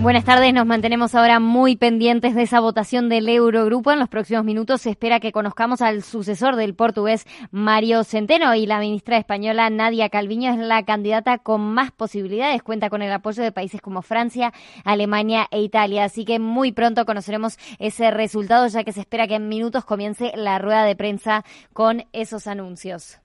Buenas tardes, nos mantenemos ahora muy pendientes de esa votación del Eurogrupo. En los próximos minutos se espera que conozcamos al sucesor del portugués Mario Centeno y la ministra española Nadia Calviño es la candidata con más posibilidades. Cuenta con el apoyo de países como Francia, Alemania e Italia. Así que muy pronto conoceremos ese resultado ya que se espera que en minutos comience la rueda de prensa con esos anuncios.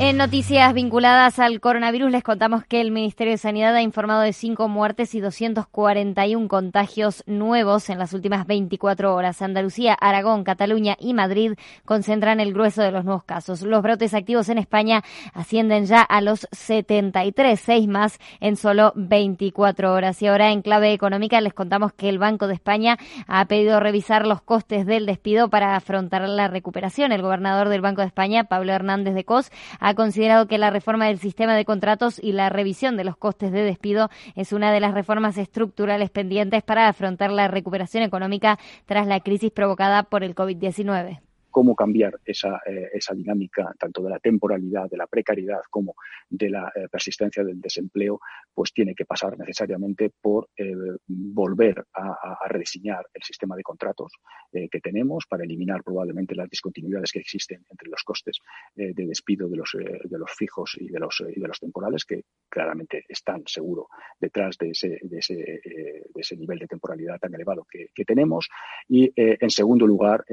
En noticias vinculadas al coronavirus les contamos que el Ministerio de Sanidad ha informado de cinco muertes y 241 contagios nuevos en las últimas 24 horas. Andalucía, Aragón, Cataluña y Madrid concentran el grueso de los nuevos casos. Los brotes activos en España ascienden ya a los 73, seis más en solo 24 horas. Y ahora en clave económica les contamos que el Banco de España ha pedido revisar los costes del despido para afrontar la recuperación. El gobernador del Banco de España, Pablo Hernández de Cos, ha considerado que la reforma del sistema de contratos y la revisión de los costes de despido es una de las reformas estructurales pendientes para afrontar la recuperación económica tras la crisis provocada por el COVID-19 cómo cambiar esa, eh, esa, dinámica tanto de la temporalidad, de la precariedad como de la eh, persistencia del desempleo, pues tiene que pasar necesariamente por eh, volver a, rediseñar el sistema de contratos que tenemos para eliminar probablemente las discontinuidades que existen entre los costes de despido de los, de los fijos y de los, y de los temporales, que claramente están seguro detrás de ese, de ese, de ese nivel de temporalidad tan elevado que, que tenemos. Y en segundo lugar,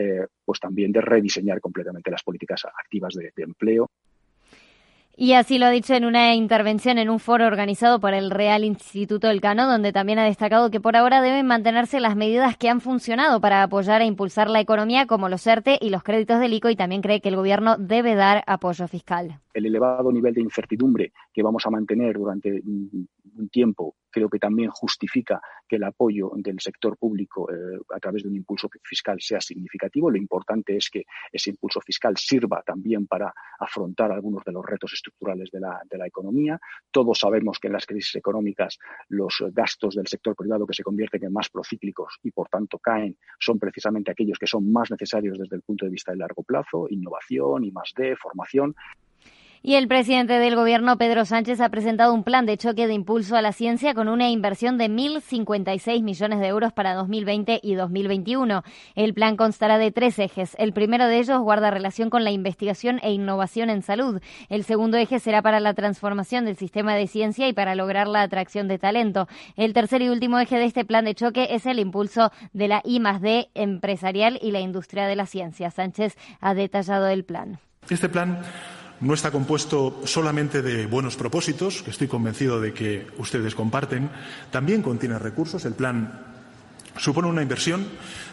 pues también de rediseñar completamente las políticas activas de, empleo. Y así lo ha dicho en una intervención en un foro organizado por el Real Instituto del Cano, donde también ha destacado que por ahora deben mantenerse las medidas que han funcionado para apoyar e impulsar la economía, como los ERTE y los créditos del ICO, y también cree que el Gobierno debe dar apoyo fiscal. El elevado nivel de incertidumbre que vamos a mantener durante un tiempo creo que también justifica que el apoyo del sector público eh, a través de un impulso fiscal sea significativo. Lo importante es que ese impulso fiscal sirva también para afrontar algunos de los retos estructurales de la, economía. Todos sabemos que en las crisis económicas los gastos del sector privado que se convierten en más procíclicos y por tanto caen son precisamente aquellos que son más necesarios desde el punto de vista de largo plazo, innovación, de formación. Y el presidente del gobierno, Pedro Sánchez, ha presentado un plan de choque de impulso a la ciencia con una inversión de 1.056 millones de euros para 2020 y 2021. El plan constará de tres ejes. El primero de ellos guarda relación con la investigación e innovación en salud. El segundo eje será para la transformación del sistema de ciencia y para lograr la atracción de talento. El tercer y último eje de este plan de choque es el impulso de la I D empresarial y la industria de la ciencia. Sánchez ha detallado el plan. Este plan no está compuesto solamente de buenos propósitos, que estoy convencido de que ustedes comparten, también contiene recursos. El plan supone una inversión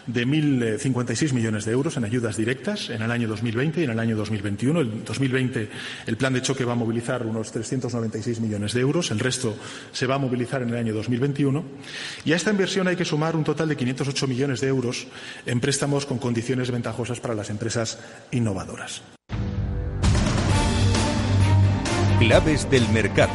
de 1.056 millones de euros en ayudas directas en el año 2020 y en el año 2021. En 2020 el plan de choque va a movilizar unos 396 millones de euros, el resto se va a movilizar en el año 2021. Y a esta inversión hay que sumar un total de 508 millones de euros en préstamos con condiciones ventajosas para las empresas innovadoras. Claves del mercado.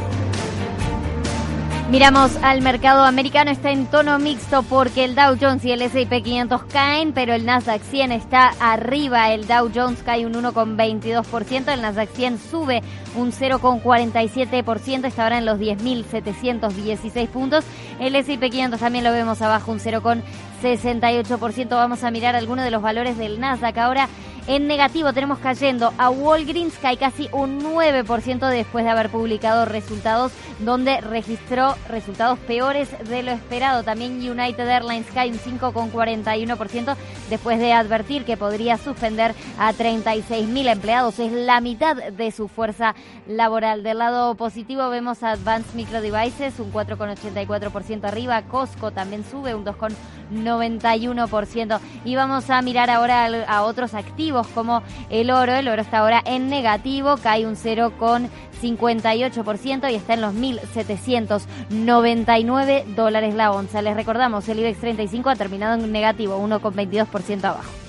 Miramos al mercado americano, está en tono mixto porque el Dow Jones y el S&P 500 caen, pero el Nasdaq 100 está arriba. El Dow Jones cae un 1,22%, el Nasdaq 100 sube un 0,47%, está ahora en los 10.716 puntos. El S&P 500 también lo vemos abajo, un 0,68%. Vamos a mirar algunos de los valores del Nasdaq ahora. En negativo tenemos cayendo a Walgreens, cae casi un 9% después de haber publicado resultados donde registró resultados peores de lo esperado. También United Airlines cae un 5,41% después de advertir que podría suspender a 36.000 empleados. Es la mitad de su fuerza laboral. Del lado positivo vemos a Advanced Micro Devices un 4,84% arriba. Costco también sube un 2,91%. Y vamos a mirar ahora a otros activos como el oro. El oro está ahora en negativo, cae un 0,58% y está en los 1.799 dólares la onza. Les recordamos, el IBEX 35 ha terminado en negativo, 1,22% abajo.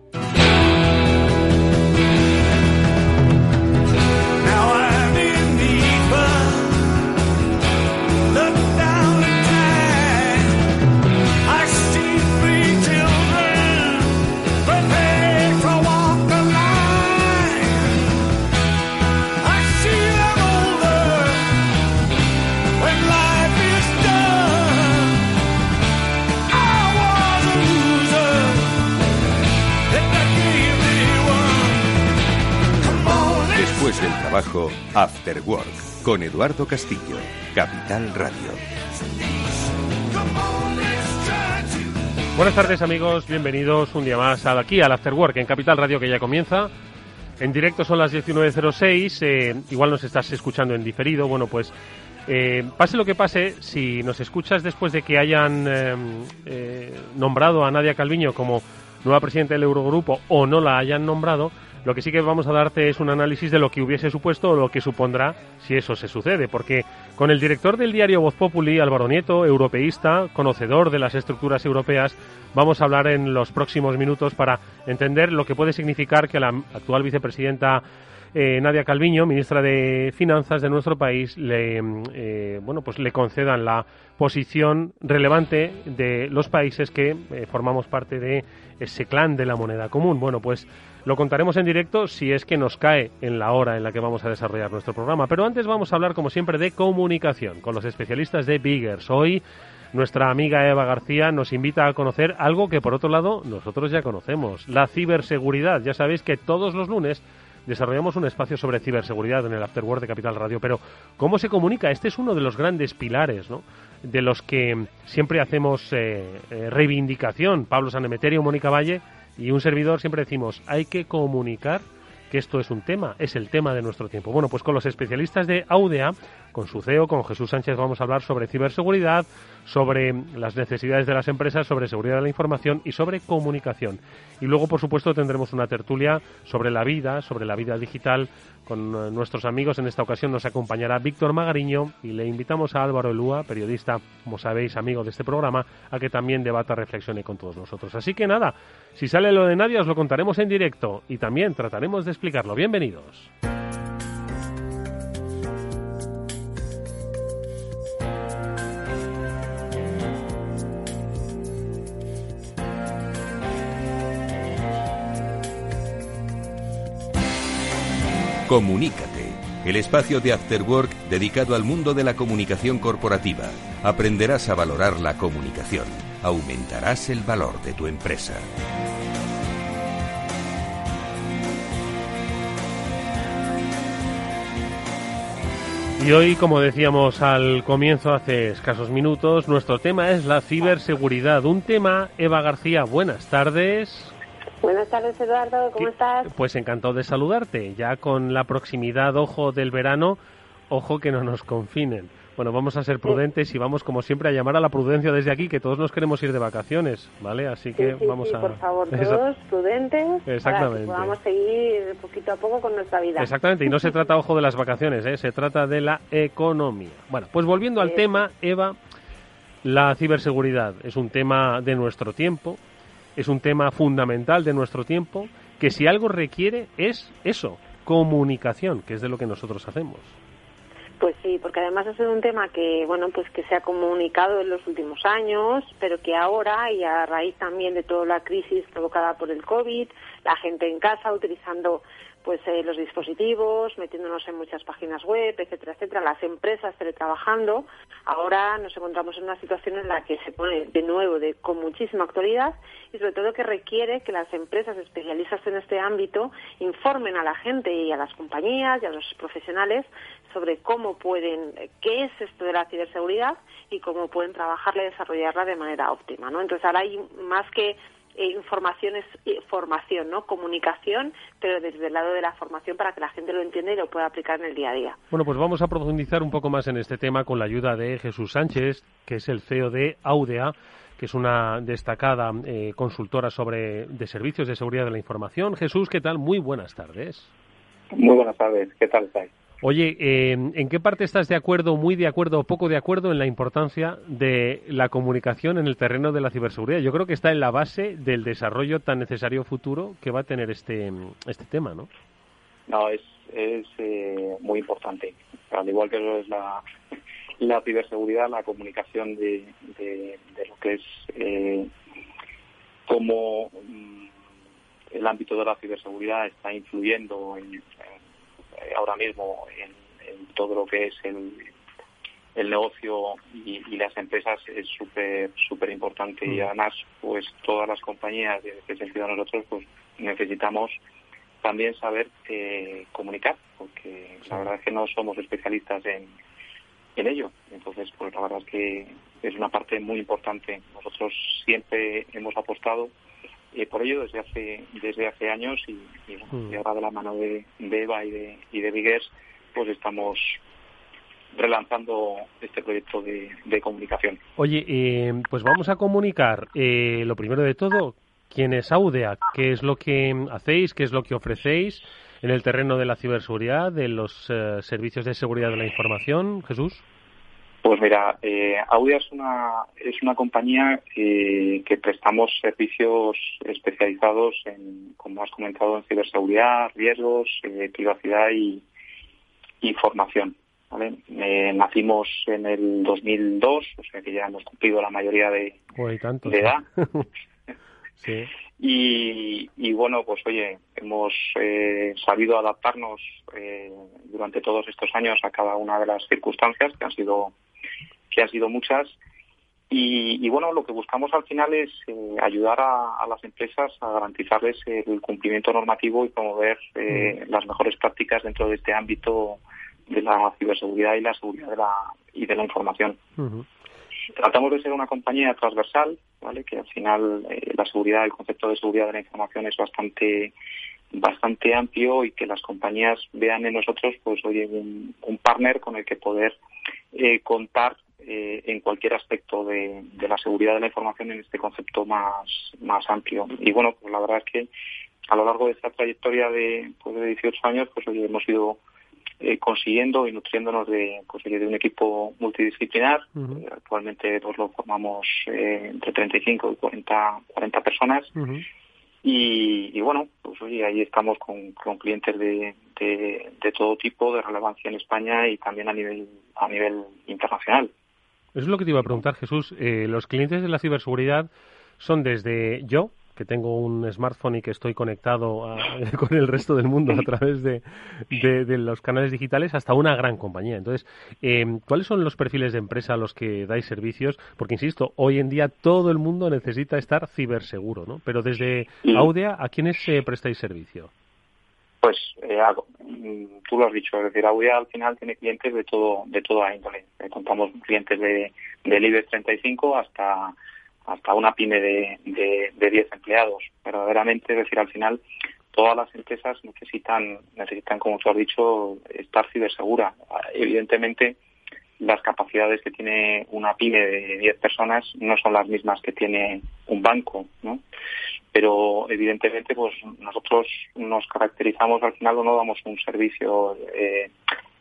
Trabajo, After Work, con Eduardo Castillo, Capital Radio. Buenas tardes amigos, bienvenidos un día más aquí al After Work en Capital Radio que ya comienza. En directo son las 19.06, eh, igual nos estás escuchando en diferido, bueno pues eh, pase lo que pase, si nos escuchas después de que hayan eh, eh, nombrado a Nadia Calviño como nueva presidenta del Eurogrupo o no la hayan nombrado, lo que sí que vamos a darte es un análisis de lo que hubiese supuesto o lo que supondrá si eso se sucede, porque con el director del diario Voz Populi, Álvaro Nieto, europeísta, conocedor de las estructuras europeas, vamos a hablar en los próximos minutos para entender lo que puede significar que la actual vicepresidenta eh, Nadia Calviño, ministra de Finanzas de nuestro país, le, eh, bueno, pues le concedan la posición relevante de los países que eh, formamos parte de ese clan de la moneda común. Bueno, pues lo contaremos en directo si es que nos cae en la hora en la que vamos a desarrollar nuestro programa. Pero antes vamos a hablar, como siempre, de comunicación con los especialistas de Biggers. Hoy nuestra amiga Eva García nos invita a conocer algo que, por otro lado, nosotros ya conocemos, la ciberseguridad. Ya sabéis que todos los lunes desarrollamos un espacio sobre ciberseguridad en el Afterword de Capital Radio. Pero, ¿cómo se comunica? Este es uno de los grandes pilares, ¿no? De los que siempre hacemos eh, eh, reivindicación. Pablo Sanemeterio, Mónica Valle y un servidor siempre decimos, hay que comunicar que esto es un tema, es el tema de nuestro tiempo. Bueno, pues con los especialistas de Audea, con su CEO, con Jesús Sánchez, vamos a hablar sobre ciberseguridad, sobre las necesidades de las empresas, sobre seguridad de la información y sobre comunicación. Y luego, por supuesto, tendremos una tertulia sobre la vida, sobre la vida digital, con eh, nuestros amigos. En esta ocasión nos acompañará Víctor Magariño y le invitamos a Álvaro Elúa, periodista, como sabéis, amigo de este programa, a que también debata, reflexione con todos nosotros. Así que nada, si sale lo de nadie os lo contaremos en directo y también trataremos de explicarlo. Bienvenidos. Comunícate, el espacio de After Work dedicado al mundo de la comunicación corporativa. Aprenderás a valorar la comunicación, aumentarás el valor de tu empresa. Y hoy, como decíamos al comienzo hace escasos minutos, nuestro tema es la ciberseguridad. Un tema, Eva García, buenas tardes. Buenas tardes, Eduardo, ¿cómo estás? Pues encantado de saludarte. Ya con la proximidad, ojo, del verano, ojo que no nos confinen. Bueno, vamos a ser prudentes y vamos, como siempre, a llamar a la prudencia desde aquí, que todos nos queremos ir de vacaciones, ¿vale? Así que Sí, sí, vamos sí, a... por favor, Esa- todos prudentes para Exactamente. que podamos seguir poquito a poco con nuestra vida. Exactamente, y no se trata, ojo, de las vacaciones, ¿eh? se trata de la economía. Bueno, pues volviendo al tema, Eva, la ciberseguridad es un tema de nuestro tiempo, es un tema fundamental de nuestro tiempo, que si algo requiere es eso, comunicación, que es de lo que nosotros hacemos. Pues sí, porque además ha sido un tema que, bueno, pues que se ha comunicado en los últimos años, pero que ahora, y a raíz también de toda la crisis provocada por el COVID, la gente en casa utilizando pues eh, los dispositivos, metiéndonos en muchas páginas web, etcétera, etcétera, las empresas teletrabajando. Ahora nos encontramos en una situación en la que se pone de nuevo de, con muchísima actualidad y sobre todo que requiere que las empresas especialistas en este ámbito informen a la gente y a las compañías y a los profesionales sobre cómo pueden, qué es esto de la ciberseguridad y cómo pueden trabajarla y desarrollarla de manera óptima. ¿no? Entonces ahora hay más que eh, información es eh, formación, ¿no? Comunicación, pero desde el lado de la formación para que la gente lo entienda y lo pueda aplicar en el día a día. Bueno, pues vamos a profundizar un poco más en este tema con la ayuda de Jesús Sánchez, que es el CEO de Audea que es una destacada eh, consultora sobre de servicios de seguridad de la información. Jesús, ¿qué tal? Muy buenas tardes. Muy buenas tardes. ¿Qué tal estáis? Oye, eh, ¿en qué parte estás de acuerdo, muy de acuerdo o poco de acuerdo en la importancia de la comunicación en el terreno de la ciberseguridad? Yo creo que está en la base del desarrollo tan necesario futuro que va a tener este, este tema, ¿no? No, es, es eh, muy importante. Al igual que lo es la, la ciberseguridad, la comunicación de, de, lo que es eh, cómo mm, el ámbito de la ciberseguridad está influyendo en ahora mismo en, todo lo que es el, el negocio y, las empresas es súper súper importante. Y mm. además pues todas las compañías en este sentido nosotros pues necesitamos también saber eh, comunicar porque la verdad es que no somos especialistas en, en ello. Entonces pues la verdad es que es una parte muy importante. Nosotros siempre hemos apostado y por ello desde hace desde hace años y, mm. ahora de la mano de, Eva y de, y de pues estamos relanzando este proyecto de, comunicación. Oye, eh, pues vamos a comunicar eh, lo primero de todo, ¿quién es Audea? ¿Qué es lo que hacéis? ¿Qué es lo que ofrecéis en el terreno de la ciberseguridad, de los eh, servicios de seguridad de la información? Jesús. Pues mira, eh, Audia es una, es una compañía que prestamos servicios especializados en, como has comentado, en ciberseguridad, riesgos, eh, privacidad y, formación. Eh, nacimos en el 2002, o sea que ya hemos cumplido la mayoría de, de edad. sí. Y, y, bueno, pues oye, hemos eh, sabido adaptarnos eh, durante todos estos años a cada una de las circunstancias que han sido que han sido muchas. Y, bueno, lo que buscamos al final es eh, ayudar a, las empresas a garantizarles el cumplimiento normativo y promover eh, mm. las mejores prácticas dentro de este ámbito de la ciberseguridad y la seguridad de la, y de la información. Tratamos de ser una compañía transversal, ¿vale? que al final eh, la seguridad, el concepto de seguridad de la información es bastante bastante amplio y que las compañías vean en nosotros pues oye un, un partner con el que poder eh, contar eh, en cualquier aspecto de, la seguridad de la información en este concepto más, más amplio. Y bueno, pues la verdad es que a lo largo de esta trayectoria de, pues de 18 años, pues hoy hemos ido eh, consiguiendo y nutriéndonos de, pues, de un equipo multidisciplinar. actualmente pues, lo formamos entre 35 y 40, 40 personas. Y, bueno, pues oye, ahí estamos con, clientes de, de, todo tipo, de relevancia en España y también a nivel, a nivel internacional. Eso es lo que te iba a preguntar, Jesús. Eh, los clientes de la ciberseguridad son desde yo, que tengo un smartphone y que estoy conectado con el resto del mundo a través de, los canales digitales hasta una gran compañía. Entonces, eh, ¿cuáles son los perfiles de empresa a los que dais servicios? Porque, insisto, hoy en día todo el mundo necesita estar ciberseguro, ¿no? Pero desde Audea, ¿a quiénes eh, prestáis servicio? Pues eh, mm, tú lo has dicho, es decir, Audea al final tiene clientes de todo de toda índole. contamos clientes de, del IBEX 35 hasta hasta una pyme de, de, 10 empleados. Verdaderamente, es decir, al final todas las empresas necesitan, necesitan, como tú has dicho, estar cibersegura. Evidentemente, las capacidades que tiene una pyme de 10 personas no son las mismas que tiene un banco, ¿no? Pero evidentemente, pues nosotros nos caracterizamos al final o no damos un servicio eh,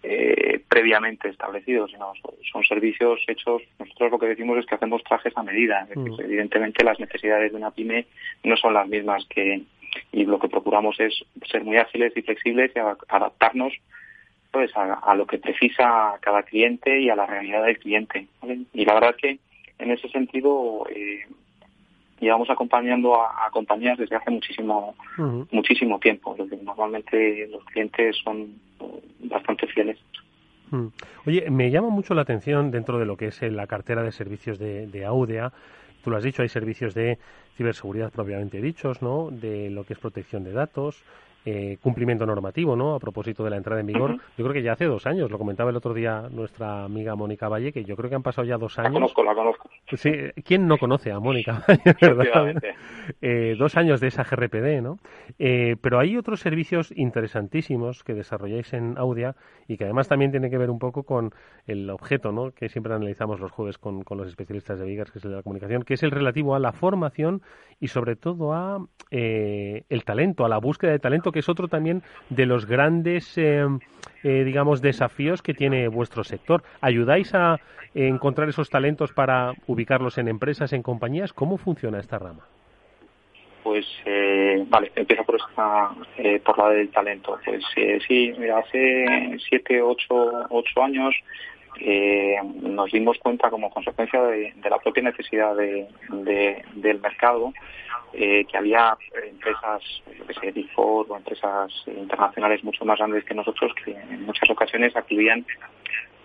eh, previamente establecidos, sino son servicios hechos. Nosotros lo que decimos es que hacemos trajes a medida. Mm. Evidentemente las necesidades de una pyme no son las mismas que y lo que procuramos es ser muy ágiles y flexibles y adaptarnos pues a, lo que precisa cada cliente y a la realidad del cliente. Y la verdad es que en ese sentido eh, llevamos acompañando a, compañías desde hace muchísimo muchísimo tiempo. Normalmente los clientes son bastante fieles. Oye, me llama mucho la atención dentro de lo que es la cartera de servicios de, de Audea. Tú lo has dicho, hay servicios de ciberseguridad propiamente dichos, ¿no? De lo que es protección de datos, eh, cumplimiento normativo, ¿no? A propósito de la entrada en vigor. Yo creo que ya hace dos años, lo comentaba el otro día nuestra amiga Mónica Valle, que yo creo que han pasado ya dos años. La conozco, la conozco. Sí, ¿quién no conoce a Mónica Valle, verdad? Eh, dos años de esa GRPD, ¿no? Eh, pero hay otros servicios interesantísimos que desarrolláis en Audia y que además también tiene que ver un poco con el objeto, ¿no? Que siempre analizamos los jueves con, con los especialistas de Vigas, que es el de la comunicación, que es el relativo a la formación y sobre todo a el talento, a la búsqueda de talento que es otro también de los grandes, eh, eh, digamos, desafíos que tiene vuestro sector. ¿Ayudáis a encontrar esos talentos para ubicarlos en empresas, en compañías? ¿Cómo funciona esta rama? Pues, eh, vale, empiezo por, esta, por la del talento. Pues sí, hace siete, ocho, ocho años nos dimos cuenta como consecuencia de, la propia necesidad de, del mercado eh, que había empresas, yo que sé, Big o empresas internacionales mucho más grandes que nosotros que en muchas ocasiones acudían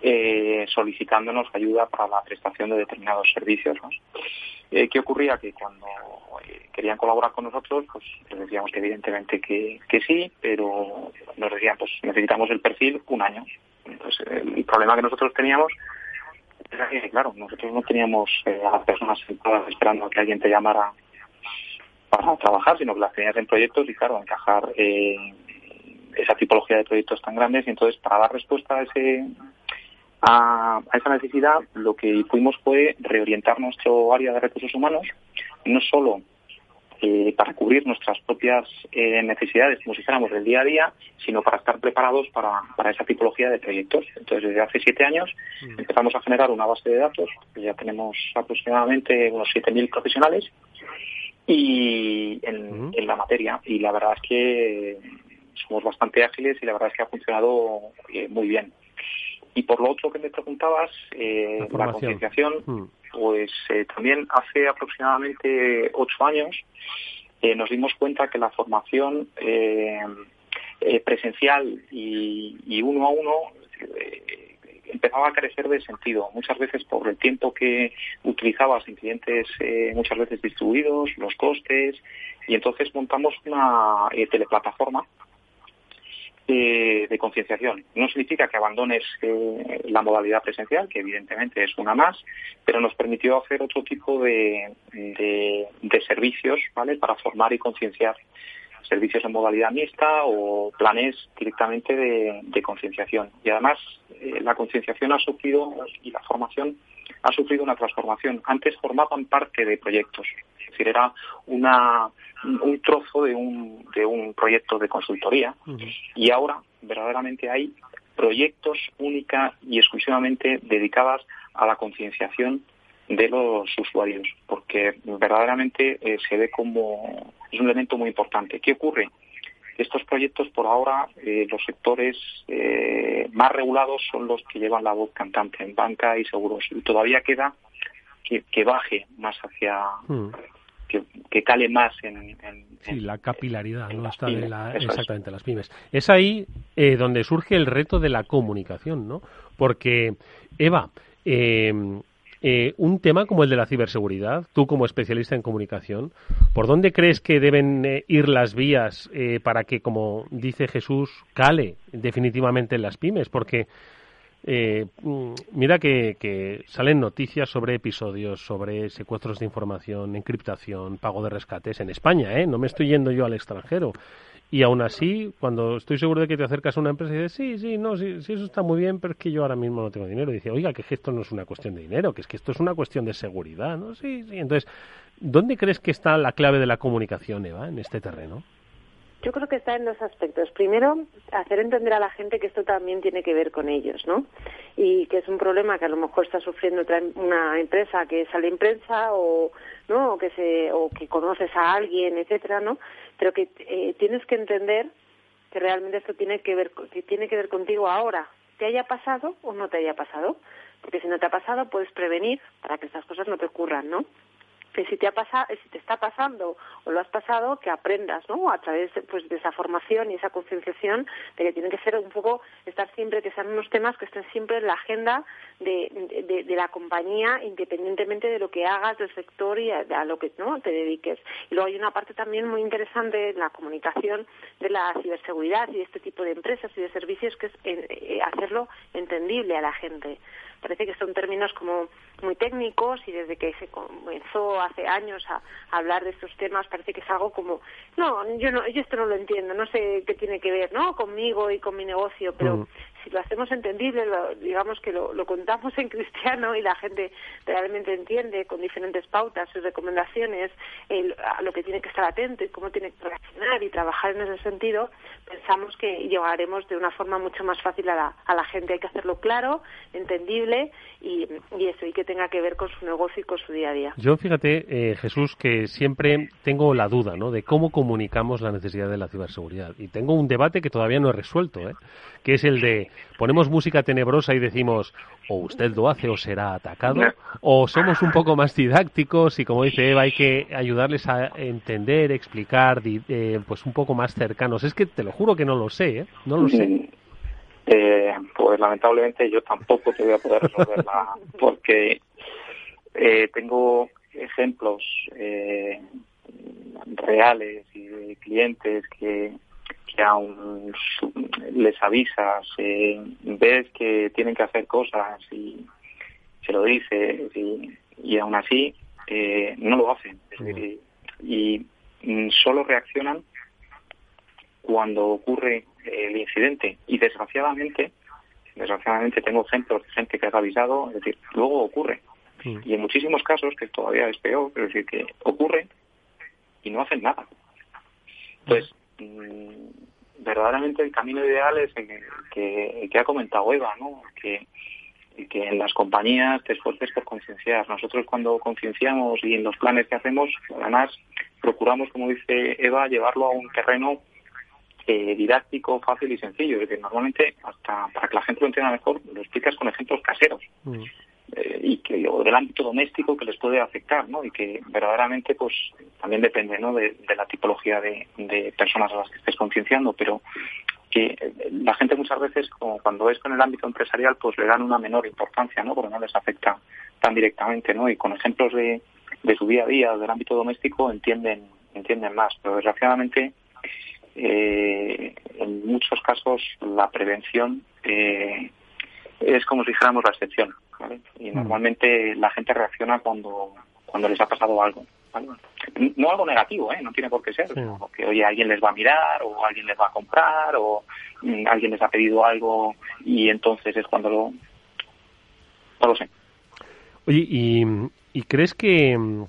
eh, solicitándonos ayuda para la prestación de determinados servicios. Eh, ¿Qué ocurría? Que cuando querían colaborar con nosotros, pues les decíamos que evidentemente que, que sí, pero nos decían, pues necesitamos el perfil un año. Entonces, el, problema que nosotros teníamos era que, claro, nosotros no teníamos a las personas sentadas esperando a que alguien te llamara para trabajar, sino que las tenías en proyectos y, claro, encajar eh, esa tipología de proyectos tan grandes. Y entonces, para dar respuesta a, ese, a, esa necesidad, lo que fuimos fue reorientar nuestro área de recursos humanos, no solo eh, para cubrir nuestras propias eh, necesidades, como si fuéramos del día a día, sino para estar preparados para, para esa tipología de proyectos. Entonces, desde hace siete años mm. empezamos a generar una base de datos, ya tenemos aproximadamente unos 7.000 profesionales, y en, la materia. Y la verdad es que somos bastante ágiles y la verdad es que ha funcionado eh, muy bien. Y por lo otro que me preguntabas, eh, la, concienciación, mm. Pues eh, también hace aproximadamente ocho años nos dimos cuenta que la formación presencial y, uno a uno empezaba a carecer de sentido, muchas veces por el tiempo que utilizabas en clientes eh, muchas veces distribuidos, los costes, y entonces montamos una eh, teleplataforma de concienciación. No significa que abandones eh, la modalidad presencial, que evidentemente es una más, pero nos permitió hacer otro tipo de, de servicios ¿vale? para formar y concienciar servicios en modalidad mixta o planes directamente de, concienciación. Y además eh, la concienciación ha sufrido y la formación ha sufrido una transformación. Antes formaban parte de proyectos, es decir, era una, un trozo de un, de un proyecto de consultoría y ahora verdaderamente hay proyectos única y exclusivamente dedicadas a la concienciación de los usuarios, porque verdaderamente eh, se ve como es un elemento muy importante. ¿Qué ocurre? Estos proyectos, por ahora, eh, los sectores eh, más regulados son los que llevan la voz cantante en banca y seguros. Y todavía queda que, baje más hacia. Hmm. Que, cale más en, sí, la capilaridad no está de la, exactamente las pymes es ahí donde surge el reto de la comunicación no porque Eva eh, eh, un tema como el de la ciberseguridad, tú como especialista en comunicación, ¿por dónde crees que deben eh, ir las vías eh, para que, como dice Jesús, cale definitivamente en las pymes? Porque mm, mira que, salen noticias sobre episodios, sobre secuestros de información, encriptación, pago de rescates en España, ¿eh? No me estoy yendo yo al extranjero. Y aún así, cuando estoy seguro de que te acercas a una empresa y dices, sí, sí, no, sí, sí, eso está muy bien, pero es que yo ahora mismo no tengo dinero. Y dice, oiga, que esto no es una cuestión de dinero, que es que esto es una cuestión de seguridad, ¿no? Sí, sí. Entonces, ¿dónde crees que está la clave de la comunicación, Eva, en este terreno? Yo creo que está en dos aspectos. Primero, hacer entender a la gente que esto también tiene que ver con ellos, ¿no? Y que es un problema que a lo mejor está sufriendo otra, una empresa que sale en prensa o, ¿no? O que, se, o que conoces a alguien, etcétera, ¿no? Pero que eh, tienes que entender que realmente esto tiene que ver, que tiene que ver contigo ahora, te haya pasado o no te haya pasado. Porque si no te ha pasado, puedes prevenir para que estas cosas no te ocurran, ¿no? Que si te ha pasado, si te está pasando o lo has pasado, que aprendas, ¿no? A través pues, de esa formación y esa concienciación de que tienen que ser un poco, estar siempre, que sean unos temas que estén siempre en la agenda de, de, la compañía, independientemente de lo que hagas, del sector y a, lo que no te dediques. Y luego hay una parte también muy interesante en la comunicación de la ciberseguridad y de este tipo de empresas y de servicios que es eh, hacerlo entendible a la gente parece que son términos como muy técnicos y desde que se comenzó hace años a, hablar de estos temas parece que es algo como no yo no yo esto no lo entiendo no sé qué tiene que ver no conmigo y con mi negocio pero mm si lo hacemos entendible, digamos que lo, contamos en cristiano y la gente realmente entiende con diferentes pautas y recomendaciones a lo que tiene que estar atento y cómo tiene que reaccionar y trabajar en ese sentido, pensamos que llegaremos de una forma mucho más fácil a la, a la gente. Hay que hacerlo claro, entendible y, eso, y que tenga que ver con su negocio y con su día a día. Yo fíjate, eh, Jesús, que siempre tengo la duda ¿no? de cómo comunicamos la necesidad de la ciberseguridad. Y tengo un debate que todavía no he resuelto, ¿eh? que es el de ponemos música tenebrosa y decimos o usted lo hace o será atacado, o somos un poco más didácticos y como dice Eva hay que ayudarles a entender, explicar, eh, pues un poco más cercanos. Es que te lo juro que no lo sé, ¿eh? no lo sé. Mm, eh, pues lamentablemente yo tampoco te voy a poder resolverla porque eh, tengo ejemplos reales y de clientes que que aún les avisas, eh, ves que tienen que hacer cosas y se lo dices y, aún así eh, no lo hacen. y, mm, solo reaccionan cuando ocurre el incidente. Y desgraciadamente, desgraciadamente tengo ejemplos de gente que ha avisado, es decir, luego ocurre. Y en muchísimos casos, que todavía es peor, es decir, que ocurre y no hacen nada. Entonces, Mm, verdaderamente el camino ideal es el que, que ha comentado Eva, ¿no? Que, que en las compañías te esfuerces por concienciar. Nosotros cuando concienciamos y en los planes que hacemos, además procuramos, como dice Eva, llevarlo a un terreno eh, didáctico, fácil y sencillo. Es decir, normalmente, hasta para que la gente lo entienda mejor, lo explicas con ejemplos caseros. Mm. Eh, y que o del ámbito doméstico que les puede afectar, ¿no? Y que verdaderamente, pues, también depende, ¿no? De, la tipología de, personas a las que estés concienciando, pero que eh, la gente muchas veces, como cuando es con el ámbito empresarial, pues le dan una menor importancia, ¿no? Porque no les afecta tan directamente, ¿no? Y con ejemplos de, de su día a día, del ámbito doméstico, entienden, entienden más. Pero desgraciadamente, eh, en muchos casos, la prevención es como si dijéramos la excepción. Y mm. normalmente la gente reacciona cuando, cuando les ha pasado algo. No algo negativo, ¿eh? no tiene por qué ser. Que oye, alguien les va a mirar, o alguien les va a comprar, o mm, alguien les ha pedido algo y entonces es cuando lo. No lo sé. Oye, ¿y, y crees que mm,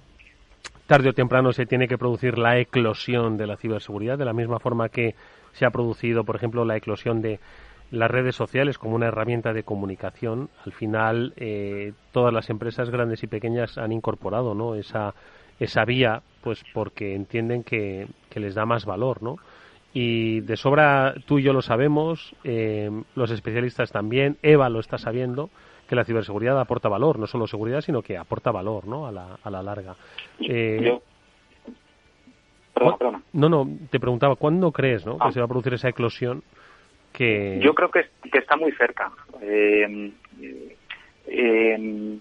tarde o temprano se tiene que producir la eclosión de la ciberseguridad de la misma forma que se ha producido, por ejemplo, la eclosión de las redes sociales como una herramienta de comunicación, al final eh, todas las empresas grandes y pequeñas han incorporado ¿no? esa, esa vía pues porque entienden que, les da más valor. ¿no? Y de sobra tú y yo lo sabemos, eh, los especialistas también, Eva lo está sabiendo, que la ciberseguridad aporta valor, no solo seguridad, sino que aporta valor ¿no? a, la, a la larga. Eh, no, no, te preguntaba, ¿cuándo crees ¿no? que ah. se va a producir esa eclosión yo creo que, está muy cerca. Eh, eh,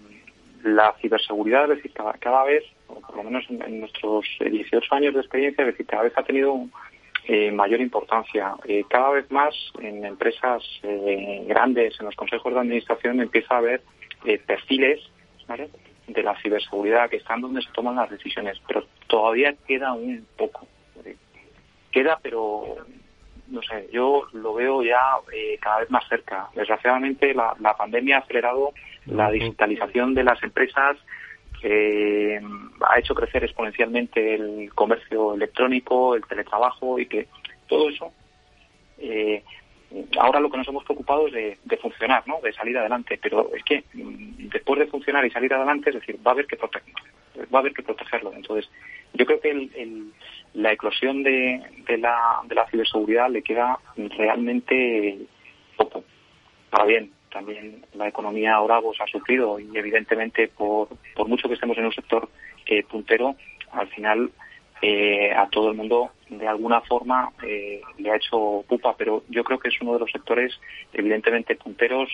la ciberseguridad, es decir, cada, vez, o por lo menos en, nuestros 18 años de experiencia, es decir, cada vez ha tenido eh, mayor importancia. cada vez más en empresas grandes, en los consejos de administración, empieza a haber perfiles de la ciberseguridad que están donde se toman las decisiones, pero todavía queda un poco. Queda, pero no sé, yo lo veo ya eh, cada vez más cerca. Desgraciadamente la, pandemia ha acelerado la digitalización de las empresas, que ha hecho crecer exponencialmente el comercio electrónico, el teletrabajo y que todo eso eh, ahora lo que nos hemos preocupado es de, funcionar, ¿no? de salir adelante, pero es que mm, después de funcionar y salir adelante, es decir, va a haber que protegerlo, va a haber que protegerlo. Entonces, yo creo que el, la eclosión de, de, la, de la ciberseguridad le queda realmente poco. Para bien, también la economía ahora pues, ha sufrido y evidentemente por, por mucho que estemos en un sector puntero, al final a todo el mundo de alguna forma le ha hecho pupa, pero yo creo que es uno de los sectores evidentemente punteros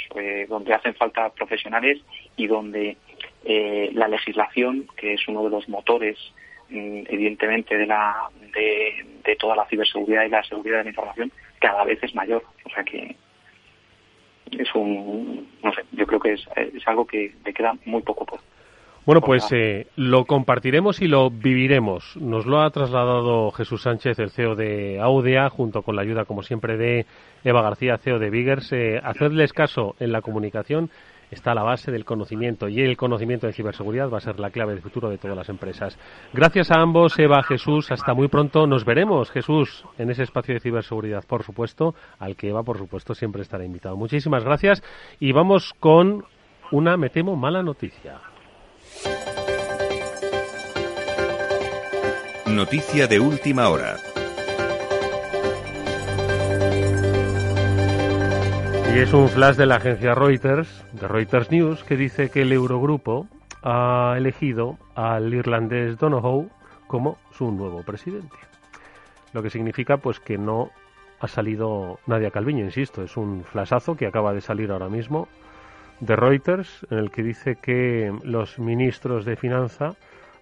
donde hacen falta profesionales y donde la legislación, que es uno de los motores Mm, evidentemente de la de, toda la ciberseguridad y la seguridad de la información cada vez es mayor o sea que es un no sé yo creo que es, es algo que le queda muy poco por bueno, pues eh, lo compartiremos y lo viviremos. Nos lo ha trasladado Jesús Sánchez, el CEO de Audea, junto con la ayuda, como siempre, de Eva García, CEO de Biggers. Eh, hacerles caso en la comunicación está la base del conocimiento y el conocimiento de ciberseguridad va a ser la clave del futuro de todas las empresas. Gracias a ambos, Eva, Jesús, hasta muy pronto. Nos veremos, Jesús, en ese espacio de ciberseguridad, por supuesto, al que Eva, por supuesto, siempre estará invitado. Muchísimas gracias y vamos con una, me temo, mala noticia. Noticia de última hora. Y es un flash de la agencia Reuters, de Reuters News, que dice que el Eurogrupo ha elegido al irlandés Donohoe como su nuevo presidente. Lo que significa pues que no ha salido Nadia Calviño, insisto, es un flashazo que acaba de salir ahora mismo de Reuters, en el que dice que los ministros de Finanza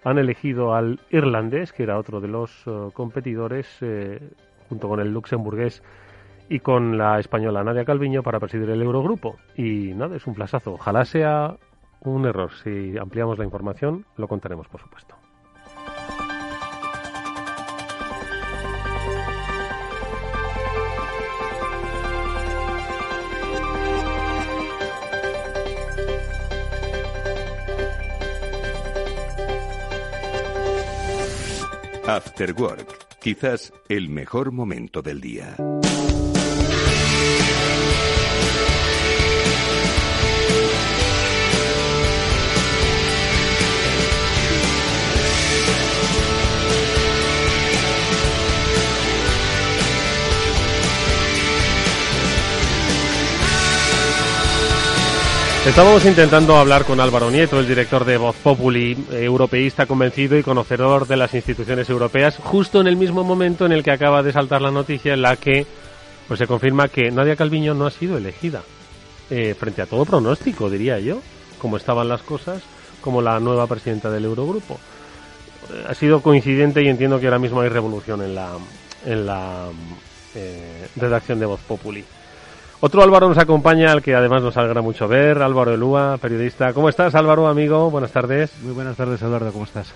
han elegido al irlandés, que era otro de los eh, competidores, eh, junto con el luxemburgués y con la española Nadia Calviño para presidir el Eurogrupo. Y nada, es un plazazo. Ojalá sea un error. Si ampliamos la información, lo contaremos, por supuesto. After Work, quizás el mejor momento del día. Estábamos intentando hablar con Álvaro Nieto, el director de Voz Populi, europeísta convencido y conocedor de las instituciones europeas, justo en el mismo momento en el que acaba de saltar la noticia en la que pues se confirma que Nadia Calviño no ha sido elegida. Eh, frente a todo pronóstico, diría yo, como estaban las cosas, como la nueva presidenta del Eurogrupo. Eh, ha sido coincidente y entiendo que ahora mismo hay revolución en la, en la eh, redacción de Voz Populi. Otro Álvaro nos acompaña, al que además nos alegra mucho ver, Álvaro Elúa, periodista. ¿Cómo estás, Álvaro, amigo? Buenas tardes. Muy buenas tardes, Eduardo, ¿cómo estás?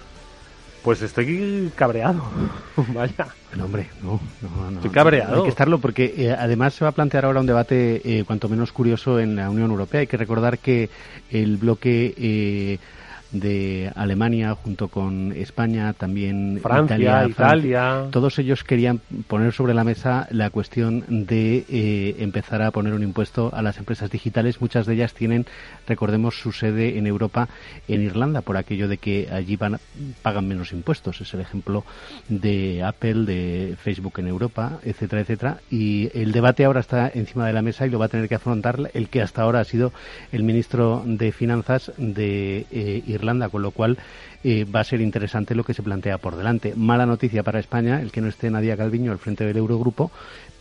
Pues estoy cabreado. Vaya. No, hombre, no, no, Estoy cabreado. hay que estarlo porque eh, además se va a plantear ahora un debate eh, cuanto menos curioso en la Unión Europea. Hay que recordar que el bloque eh, de Alemania junto con España, también Francia, Italia, todos ellos querían poner sobre la mesa la cuestión de eh, empezar a poner un impuesto a las empresas digitales. Muchas de ellas tienen, recordemos, su sede en Europa, en Irlanda, por aquello de que allí van, pagan menos impuestos. Es el ejemplo de Apple, de Facebook en Europa, etcétera, etcétera. Y el debate ahora está encima de la mesa y lo va a tener que afrontar el que hasta ahora ha sido el ministro de Finanzas de eh, Irlanda con lo cual eh, va a ser interesante lo que se plantea por delante. Mala noticia para España, el que no esté Nadia Calviño al frente del Eurogrupo,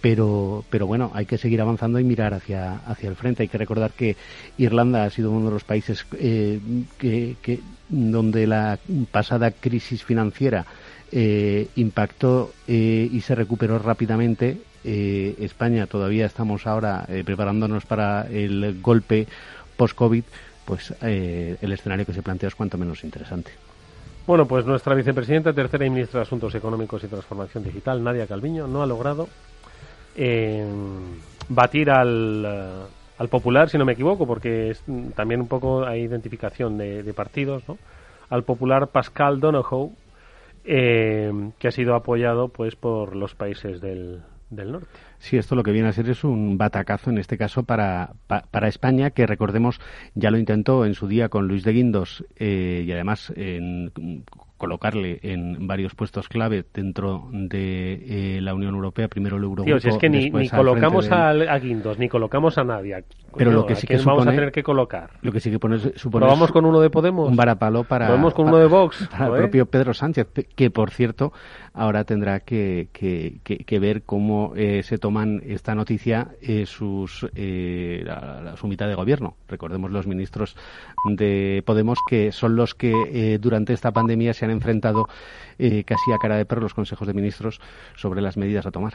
pero, pero bueno, hay que seguir avanzando y mirar hacia, hacia el frente. Hay que recordar que Irlanda ha sido uno de los países eh, que, donde la pasada crisis financiera eh, impactó y se recuperó rápidamente. España todavía estamos ahora preparándonos para el golpe post-COVID pues eh, el escenario que se plantea es cuanto menos interesante. Bueno, pues nuestra vicepresidenta, tercera y ministra de Asuntos Económicos y Transformación Digital, Nadia Calviño, no ha logrado eh, batir al, eh, al, Popular, si no me equivoco, porque es, también un poco hay identificación de, partidos, ¿no? Al Popular Pascal Donohoe, que ha sido apoyado pues por los países del, del norte. Sí, esto lo que viene a ser es un batacazo en este caso para, para España, que recordemos ya lo intentó en su día con Luis de Guindos eh, y además en, colocarle en varios puestos clave dentro de eh, la Unión Europea, primero el Eurogrupo. Tío, es que ni, colocamos a, Guindos, ni colocamos a nadie. Pero lo que sí que supone, vamos a tener que colocar. Lo que sí que pone, supone vamos con uno de Podemos? Un varapalo para, vamos con uno de Vox, para el propio Pedro Sánchez, que por cierto ahora tendrá que, que, ver cómo eh, se toman esta noticia eh, sus eh, la, su mitad de gobierno. Recordemos los ministros de Podemos que son los que durante esta pandemia se han enfrentado casi a cara de perro los consejos de ministros sobre las medidas a tomar.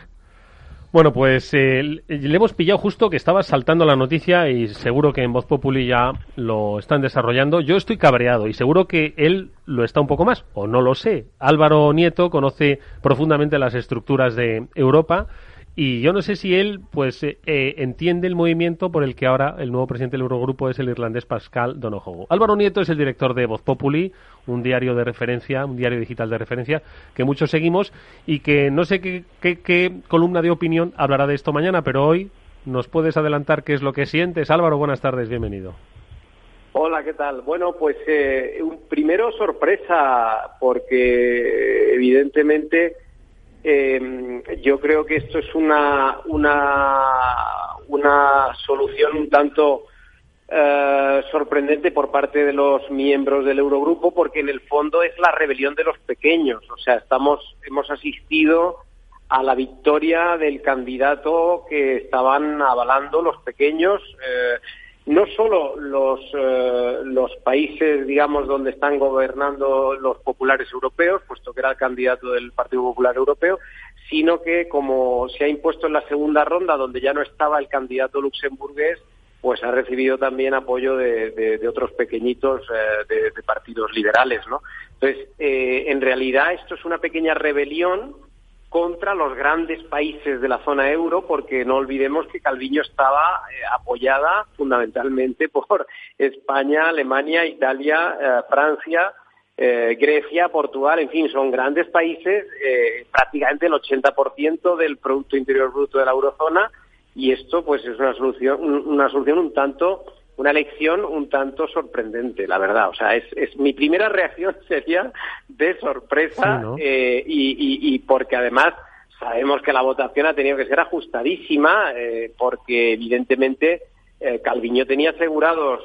Bueno, pues eh, le hemos pillado justo que estaba saltando la noticia y seguro que en Voz Populi ya lo están desarrollando. Yo estoy cabreado y seguro que él lo está un poco más, o no lo sé. Álvaro Nieto conoce profundamente las estructuras de Europa y yo no sé si él, pues, eh, eh, entiende el movimiento por el que ahora el nuevo presidente del Eurogrupo es el irlandés Pascal Donohoe. Álvaro Nieto es el director de Voz Populi, un diario de referencia, un diario digital de referencia que muchos seguimos y que no sé qué, qué, columna de opinión hablará de esto mañana, pero hoy nos puedes adelantar qué es lo que sientes. Álvaro, buenas tardes, bienvenido. Hola, ¿qué tal? Bueno, pues eh, primero sorpresa porque evidentemente eh, yo creo que esto es una, una, solución un tanto eh, sorprendente por parte de los miembros del Eurogrupo porque en el fondo es la rebelión de los pequeños. O sea, estamos, hemos asistido a la victoria del candidato que estaban avalando los pequeños. Eh, no solo los, eh, los países, digamos, donde están gobernando los populares europeos, puesto que era el candidato del Partido Popular Europeo, sino que como se ha impuesto en la segunda ronda, donde ya no estaba el candidato luxemburgués, pues ha recibido también apoyo de, otros pequeñitos eh, de, partidos liberales, ¿no? Entonces, eh, en realidad esto es una pequeña rebelión contra los grandes países de la zona euro, porque no olvidemos que Calviño estaba eh, apoyada fundamentalmente por España, Alemania, Italia, eh, Francia, eh, Grecia, Portugal, en fin, son grandes países, prácticamente el 80% del Producto Interior Bruto de la eurozona, y esto pues es una solución, una solución un tanto una elección un tanto sorprendente, la verdad. O sea, es, es mi primera reacción sería de sorpresa eh, y, porque además sabemos que la votación ha tenido que ser ajustadísima eh, porque evidentemente eh, Calviño tenía asegurados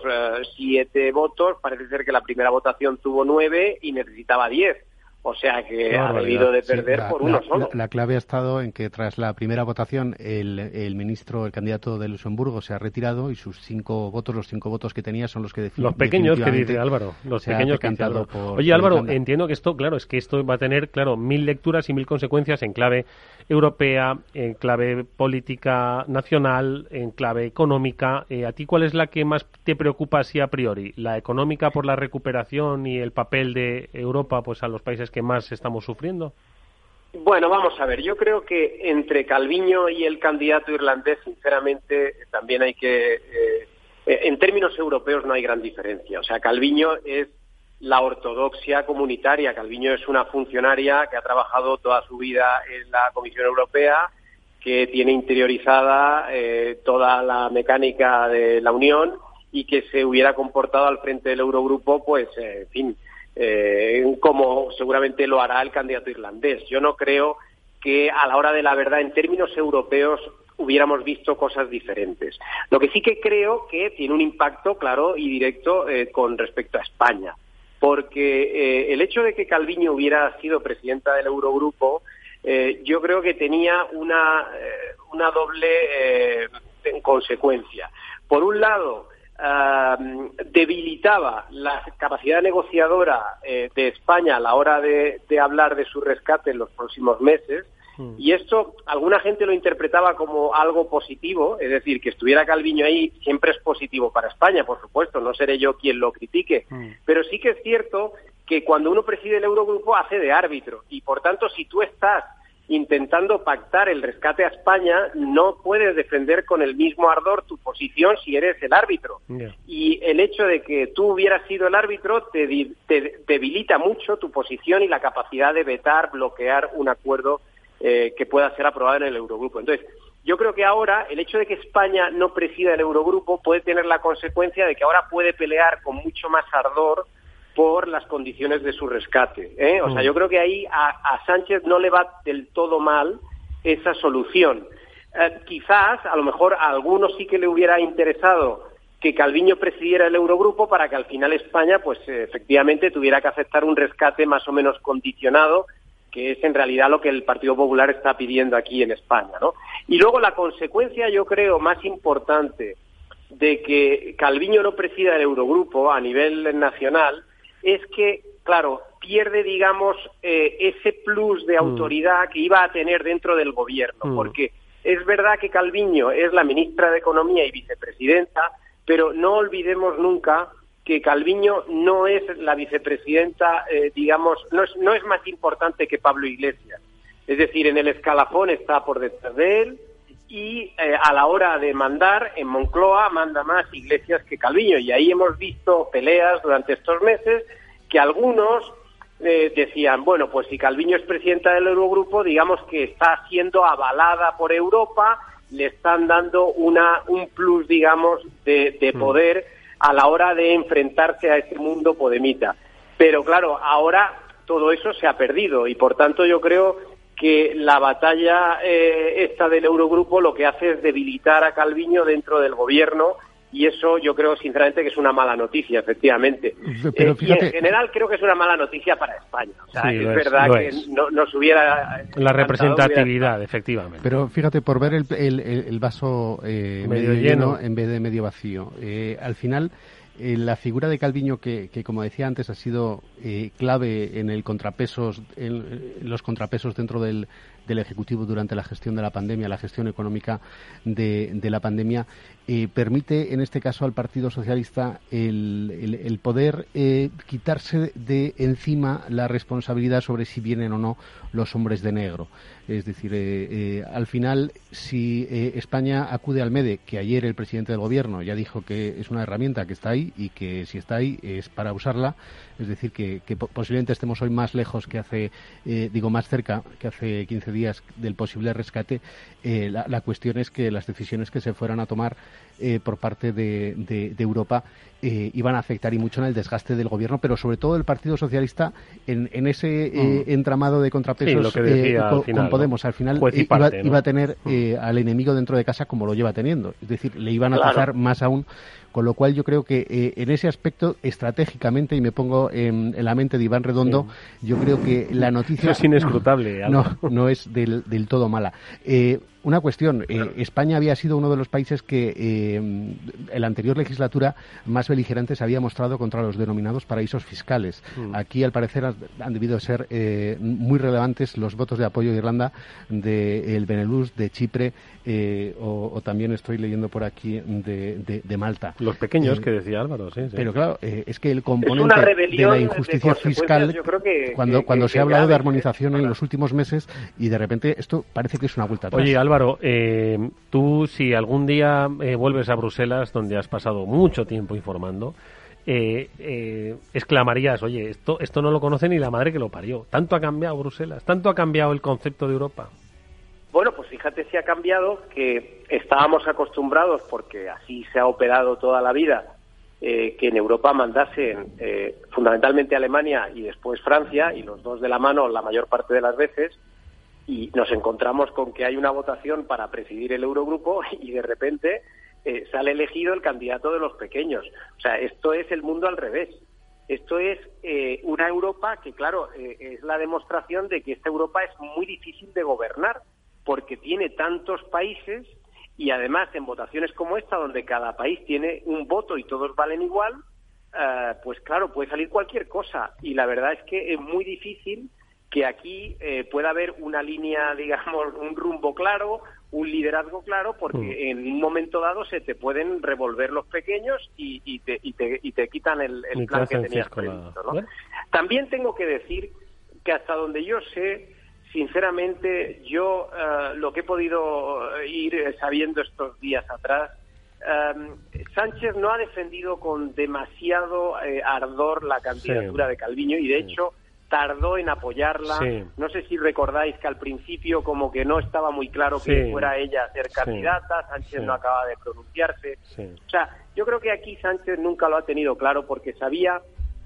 siete votos, parece ser que la primera votación tuvo nueve y necesitaba diez. O sea que ha debido de perder por uno solo. La, clave ha estado en que tras la primera votación el, el, ministro, el candidato de Luxemburgo se ha retirado y sus cinco votos, los cinco votos que tenía son los que definen. Los pequeños que dice Álvaro. Los pequeños que dice Álvaro. Oye Álvaro, entiendo que esto, claro, es que esto va a tener, claro, mil lecturas y mil consecuencias en clave europea, en clave política nacional, en clave económica. Eh, ¿A ti cuál es la que más te preocupa así a priori? ¿La económica por la recuperación y el papel de Europa pues a los países que más estamos sufriendo? Bueno, vamos a ver. Yo creo que entre Calviño y el candidato irlandés, sinceramente, también hay que. Eh, en términos europeos no hay gran diferencia. O sea, Calviño es la ortodoxia comunitaria. Calviño es una funcionaria que ha trabajado toda su vida en la Comisión Europea, que tiene interiorizada eh, toda la mecánica de la Unión y que se hubiera comportado al frente del Eurogrupo, pues, eh, en fin, eh, como seguramente lo hará el candidato irlandés. Yo no creo que a la hora de la verdad, en términos europeos, hubiéramos visto cosas diferentes. Lo que sí que creo que tiene un impacto claro y directo con respecto a España porque eh, el hecho de que Calviño hubiera sido presidenta del Eurogrupo, eh, yo creo que tenía una, eh, una doble consecuencia. Por un lado, debilitaba la capacidad negociadora de España a la hora de hablar de su rescate en los próximos meses, Mm. Y esto, alguna gente lo interpretaba como algo positivo, es decir, que estuviera Calviño ahí siempre es positivo para España, por supuesto, no seré yo quien lo critique, mm. pero sí que es cierto que cuando uno preside el Eurogrupo hace de árbitro y, por tanto, si tú estás intentando pactar el rescate a España, no puedes defender con el mismo ardor tu posición si eres el árbitro. Y el hecho de que tú hubieras sido el árbitro te, te, debilita mucho tu posición y la capacidad de vetar, bloquear un acuerdo eh, que pueda ser aprobada en el Eurogrupo. Entonces, yo creo que ahora el hecho de que España no presida el Eurogrupo puede tener la consecuencia de que ahora puede pelear con mucho más ardor por las condiciones de su rescate. ¿eh? O sea, mm. yo creo que ahí a, Sánchez no le va del todo mal esa solución. Eh, quizás, a lo mejor a algunos sí que le hubiera interesado que Calviño presidiera el Eurogrupo para que al final España, pues efectivamente, tuviera que aceptar un rescate más o menos condicionado que es en realidad lo que el Partido Popular está pidiendo aquí en España, ¿no? Y luego la consecuencia, yo creo, más importante de que Calviño no presida el Eurogrupo a nivel nacional es que, claro, pierde, digamos, eh, ese plus de mm. autoridad que iba a tener dentro del gobierno, mm. porque es verdad que Calviño es la ministra de Economía y vicepresidenta, pero no olvidemos nunca que Calviño no es la vicepresidenta, eh, digamos, no es, no es más importante que Pablo Iglesias. Es decir, en el escalafón está por detrás de él y eh, a la hora de mandar, en Moncloa manda más Iglesias que Calviño. Y ahí hemos visto peleas durante estos meses que algunos eh, decían, bueno, pues si Calviño es presidenta del Eurogrupo, digamos que está siendo avalada por Europa, le están dando una, un plus, digamos, de, de mm. poder a la hora de enfrentarse a este mundo podemita. Pero claro, ahora todo eso se ha perdido y por tanto yo creo que la batalla eh, esta del Eurogrupo lo que hace es debilitar a Calviño dentro del gobierno y eso yo creo sinceramente que es una mala noticia, efectivamente. Eh, y en general creo que es una mala noticia para España. O sea, es, verdad que no, nos hubiera... La representatividad, efectivamente. Pero fíjate, por ver el, el, vaso eh, medio, lleno, en vez de medio vacío, eh, al final... la figura de Calviño, que, que, como decía antes, ha sido clave en el contrapesos, en los contrapesos dentro del, del Ejecutivo durante la gestión de la pandemia, la gestión económica de, la pandemia, eh, permite en este caso al Partido Socialista el, el, poder eh, quitarse de encima la responsabilidad sobre si vienen o no los hombres de negro. Es decir, eh, al final, si España acude al MEDE, que ayer el presidente del Gobierno ya dijo que es una herramienta que está ahí y que si está ahí es para usarla, es decir, que, posiblemente estemos hoy más lejos que hace, digo, más cerca que hace 15 días del posible rescate, la, la cuestión es que las decisiones que se fueran a tomar eh, por parte de, de, Europa eh, iban a afectar y mucho en el desgaste del gobierno, pero sobre todo el Partido Socialista en, en ese eh, mm. entramado de contrapesos con, Podemos. Al final iba, a tener mm. al enemigo dentro de casa como lo lleva teniendo. Es decir, le iban a pasar más aún con lo cual yo creo que en ese aspecto, estratégicamente, y me pongo en, la mente de Iván Redondo, yo creo que la noticia... es inescrutable. No, no, es del, del todo mala. Una cuestión, España había sido uno de los países que en la anterior legislatura más beligerantes había mostrado contra los denominados paraísos fiscales. Mm. Aquí, al parecer, han debido ser eh, muy relevantes los votos de apoyo de Irlanda, del Benelux, de Chipre, eh, o, también estoy leyendo por aquí de, Malta. Los pequeños eh, que decía Álvaro, sí. Pero claro, es que el componente de la injusticia fiscal, cuando, cuando se ha hablado de armonización en los últimos meses, y de repente esto parece que es una vuelta atrás. Oye, Álvaro, tú si algún día vuelves a Bruselas, donde has pasado mucho tiempo informando, eh, eh, exclamarías, oye, esto, esto no lo conoce ni la madre que lo parió. Tanto ha cambiado Bruselas, tanto ha cambiado el concepto de Europa. Bueno, pues fíjate si ha cambiado que estábamos acostumbrados, porque así se ha operado toda la vida, eh, que en Europa mandasen fundamentalmente Alemania y después Francia, y los dos de la mano la mayor parte de las veces, y nos encontramos con que hay una votación para presidir el Eurogrupo y de repente eh, sale elegido el candidato de los pequeños. O sea, esto es el mundo al revés. Esto es eh, una Europa que, claro, eh, es la demostración de que esta Europa es muy difícil de gobernar porque tiene tantos países y además en votaciones como esta, donde cada país tiene un voto y todos valen igual, pues claro, puede salir cualquier cosa. Y la verdad es que es muy difícil que aquí pueda haber una línea, digamos, un rumbo claro, un liderazgo claro porque mm. en un momento dado se te pueden revolver los pequeños y, y, te, y, te, y te quitan el, plan que tenías previsto. ¿no? También tengo que decir que hasta donde yo sé, sinceramente, yo eh, lo que he podido ir sabiendo estos días atrás, em, Sánchez no ha defendido con demasiado eh, ardor la candidatura de Calviño y de hecho tardó en apoyarla. No sé si recordáis que al principio como que no estaba muy claro que fuera ella a ser candidata, Sánchez no acaba de pronunciarse. O sea, yo creo que aquí Sánchez nunca lo ha tenido claro porque sabía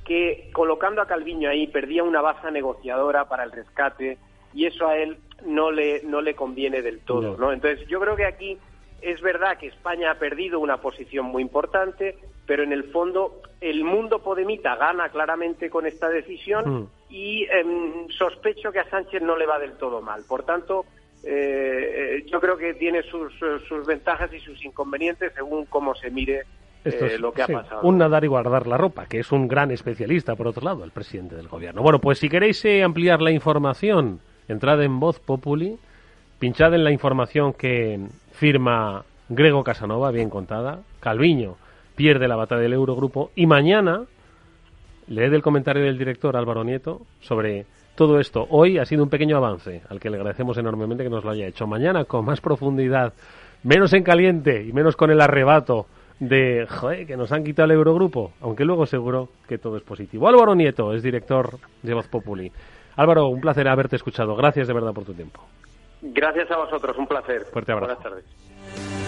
que colocando a Calviño ahí perdía una baza negociadora para el rescate y eso a él no le no le conviene del todo, ¿no? Entonces, yo creo que aquí es verdad que España ha perdido una posición muy importante, pero en el fondo el mundo podemita gana claramente con esta decisión mm. Y em, sospecho que a Sánchez no le va del todo mal. Por tanto, eh, yo creo que tiene sus, sus, ventajas y sus inconvenientes según cómo se mire eh, lo que ha pasado. Un nadar y guardar la ropa, que es un gran especialista, por otro lado, el presidente del gobierno. Bueno, pues si queréis eh, ampliar la información, entrad en Voz Populi, pinchad en la información que firma Grego Casanova, bien contada, Calviño pierde la batalla del Eurogrupo y mañana leed el comentario del director Álvaro Nieto sobre todo esto. Hoy ha sido un pequeño avance al que le agradecemos enormemente que nos lo haya hecho. Mañana con más profundidad, menos en caliente y menos con el arrebato de joder, que nos han quitado el Eurogrupo, aunque luego seguro que todo es positivo. Álvaro Nieto es director de Voz Populi. Álvaro, un placer haberte escuchado. Gracias de verdad por tu tiempo. Gracias a vosotros, un placer. Fuerte abrazo. Buenas tardes.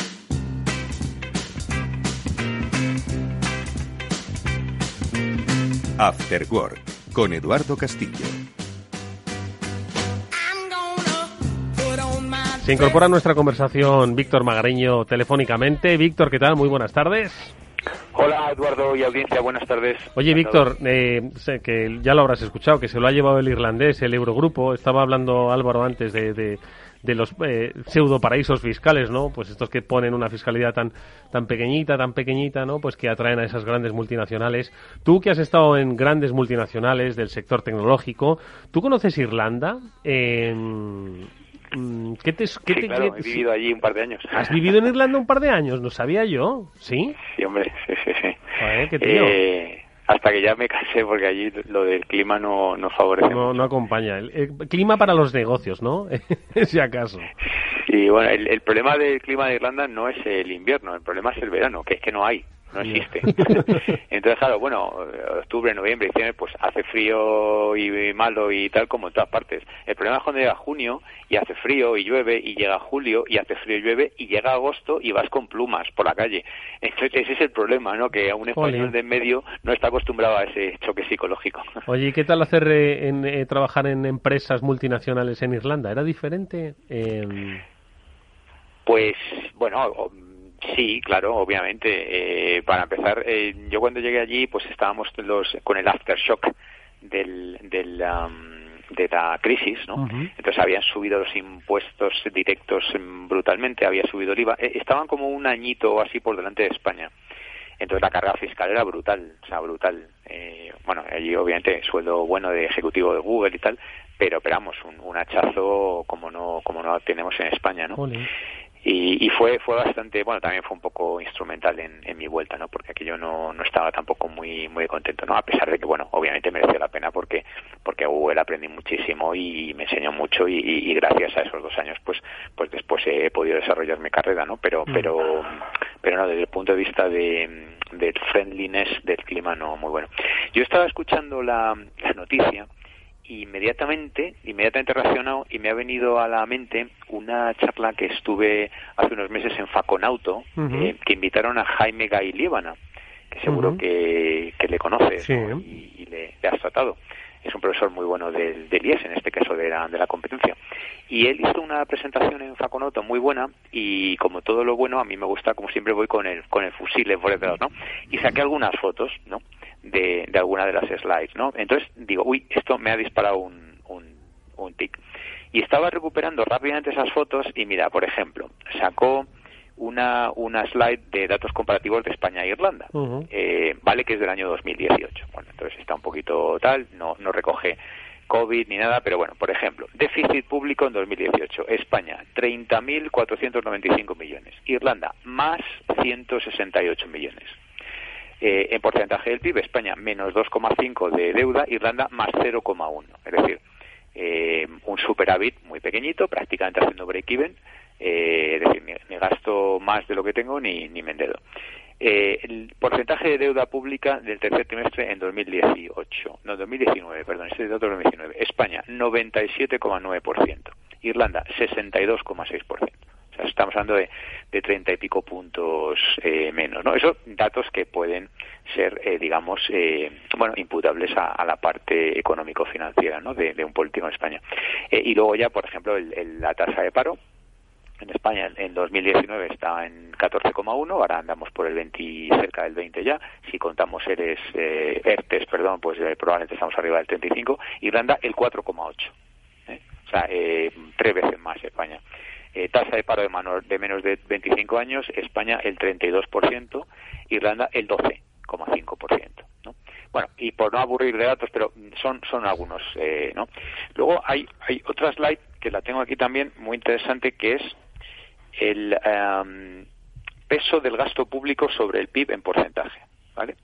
After Work con Eduardo Castillo. Se incorpora a nuestra conversación Víctor Magareño telefónicamente. Víctor, ¿qué tal? Muy buenas tardes. Hola Eduardo y audiencia, buenas tardes. Oye Víctor, eh, sé que ya lo habrás escuchado, que se lo ha llevado el irlandés, el Eurogrupo. Estaba hablando Álvaro antes de, de los eh, pseudo paraísos fiscales, ¿no? Pues estos que ponen una fiscalidad tan tan pequeñita, tan pequeñita, ¿no? Pues que atraen a esas grandes multinacionales. Tú que has estado en grandes multinacionales del sector tecnológico, ¿tú conoces Irlanda? Mm, ¿Qué te, qué sí, claro, he vivido allí un par de años. ¿Has vivido en Irlanda un par de años? No sabía yo, ¿sí? Sí, hombre, sí, sí, sí. ¿qué tío? Eh, hasta que ya me casé porque allí lo del clima no, no favorece. No, no acompaña. El, clima para los negocios, ¿no? si acaso. Sí, bueno, el, el problema del clima de Irlanda no es el invierno, el problema es el verano, que es que no hay no existe. Entonces, claro, bueno, octubre, noviembre, diciembre, pues hace frío y malo y tal como en todas partes. El problema es cuando llega junio y hace frío y llueve y llega julio y hace frío y llueve y llega agosto y vas con plumas por la calle. Entonces, ese es el problema, ¿no? Que a un español de en medio no está acostumbrado a ese choque psicológico. Oye, ¿y qué tal hacer eh, en, eh, trabajar en empresas multinacionales en Irlanda? ¿Era diferente? Pues, bueno, Sí, claro, obviamente. Eh, para empezar, eh, yo cuando llegué allí, pues estábamos los, con el aftershock del, del, de la crisis, ¿no? Entonces habían subido los impuestos directos brutalmente, había subido el IVA. Eh, estaban como un añito así por delante de España. Entonces la carga fiscal era brutal, o sea, brutal. bueno, allí obviamente sueldo bueno de ejecutivo de Google y tal, pero esperamos un, un hachazo como no como no tenemos en España, ¿no? Y, y, fue fue bastante bueno también fue un poco instrumental en, en mi vuelta no porque aquello no, no estaba tampoco muy muy contento no a pesar de que bueno obviamente mereció la pena porque porque Google aprendí muchísimo y, me enseñó mucho y, y, gracias a esos dos años pues pues después he podido desarrollar mi carrera no pero mm. pero pero no desde el punto de vista de del friendliness del clima no muy bueno. Yo estaba escuchando la, la noticia inmediatamente, inmediatamente relacionado y me ha venido a la mente una charla que estuve hace unos meses en Faconauto, eh, que invitaron a Jaime Gay Líbana, que seguro que, que, le conoces y, le, has tratado. Es un profesor muy bueno del, del IES, en este caso de la, competencia. Y él hizo una presentación en Faconauto muy buena y como todo lo bueno, a mí me gusta, como siempre voy con el, con el fusil por detrás, ¿no? Y saqué algunas fotos, ¿no? de, de alguna de las slides, ¿no? Entonces digo, uy, esto me ha disparado un, un, un tic. Y estaba recuperando rápidamente esas fotos y mira, por ejemplo, sacó una, una slide de datos comparativos de España e Irlanda. Eh, vale que es del año 2018. Bueno, entonces está un poquito tal, no, no recoge COVID ni nada, pero bueno, por ejemplo, déficit público en 2018. España, 30.495 millones. Irlanda, más 168 millones. Eh, en porcentaje del PIB, España, menos 2,5 de deuda, Irlanda, más 0,1. Es decir, eh, un superávit muy pequeñito, prácticamente haciendo break-even, eh, es decir, ni, gasto más de lo que tengo ni, ni me endedo. Eh, el porcentaje de deuda pública del tercer trimestre en 2018, no, 2019, perdón, este es de 2019. España, 97,9%. Irlanda, 62,6%. O sea, estamos hablando de, de 30 y pico puntos eh, menos, ¿no? Esos datos que pueden ser, eh, digamos, eh, bueno, imputables a, la parte económico-financiera, ¿no? De, un político en España. Eh, y luego ya, por ejemplo, la tasa de paro, en España en 2019 estaba en 14,1, ahora andamos por el 20, cerca del 20 ya. Si contamos ERES, eh, ERTES, perdón, pues eh, probablemente estamos arriba del 35. Irlanda el 4,8. ¿eh? O sea, eh, tres veces más España. tasa de paro de, de menos de 25 años, España el 32%, Irlanda el 12,5%. ¿no? Bueno, y por no aburrir de datos, pero son, son algunos, ¿no? Luego hay, hay otra slide que la tengo aquí también, muy interesante, que es el em, peso del gasto público sobre el PIB en porcentaje, ¿vale?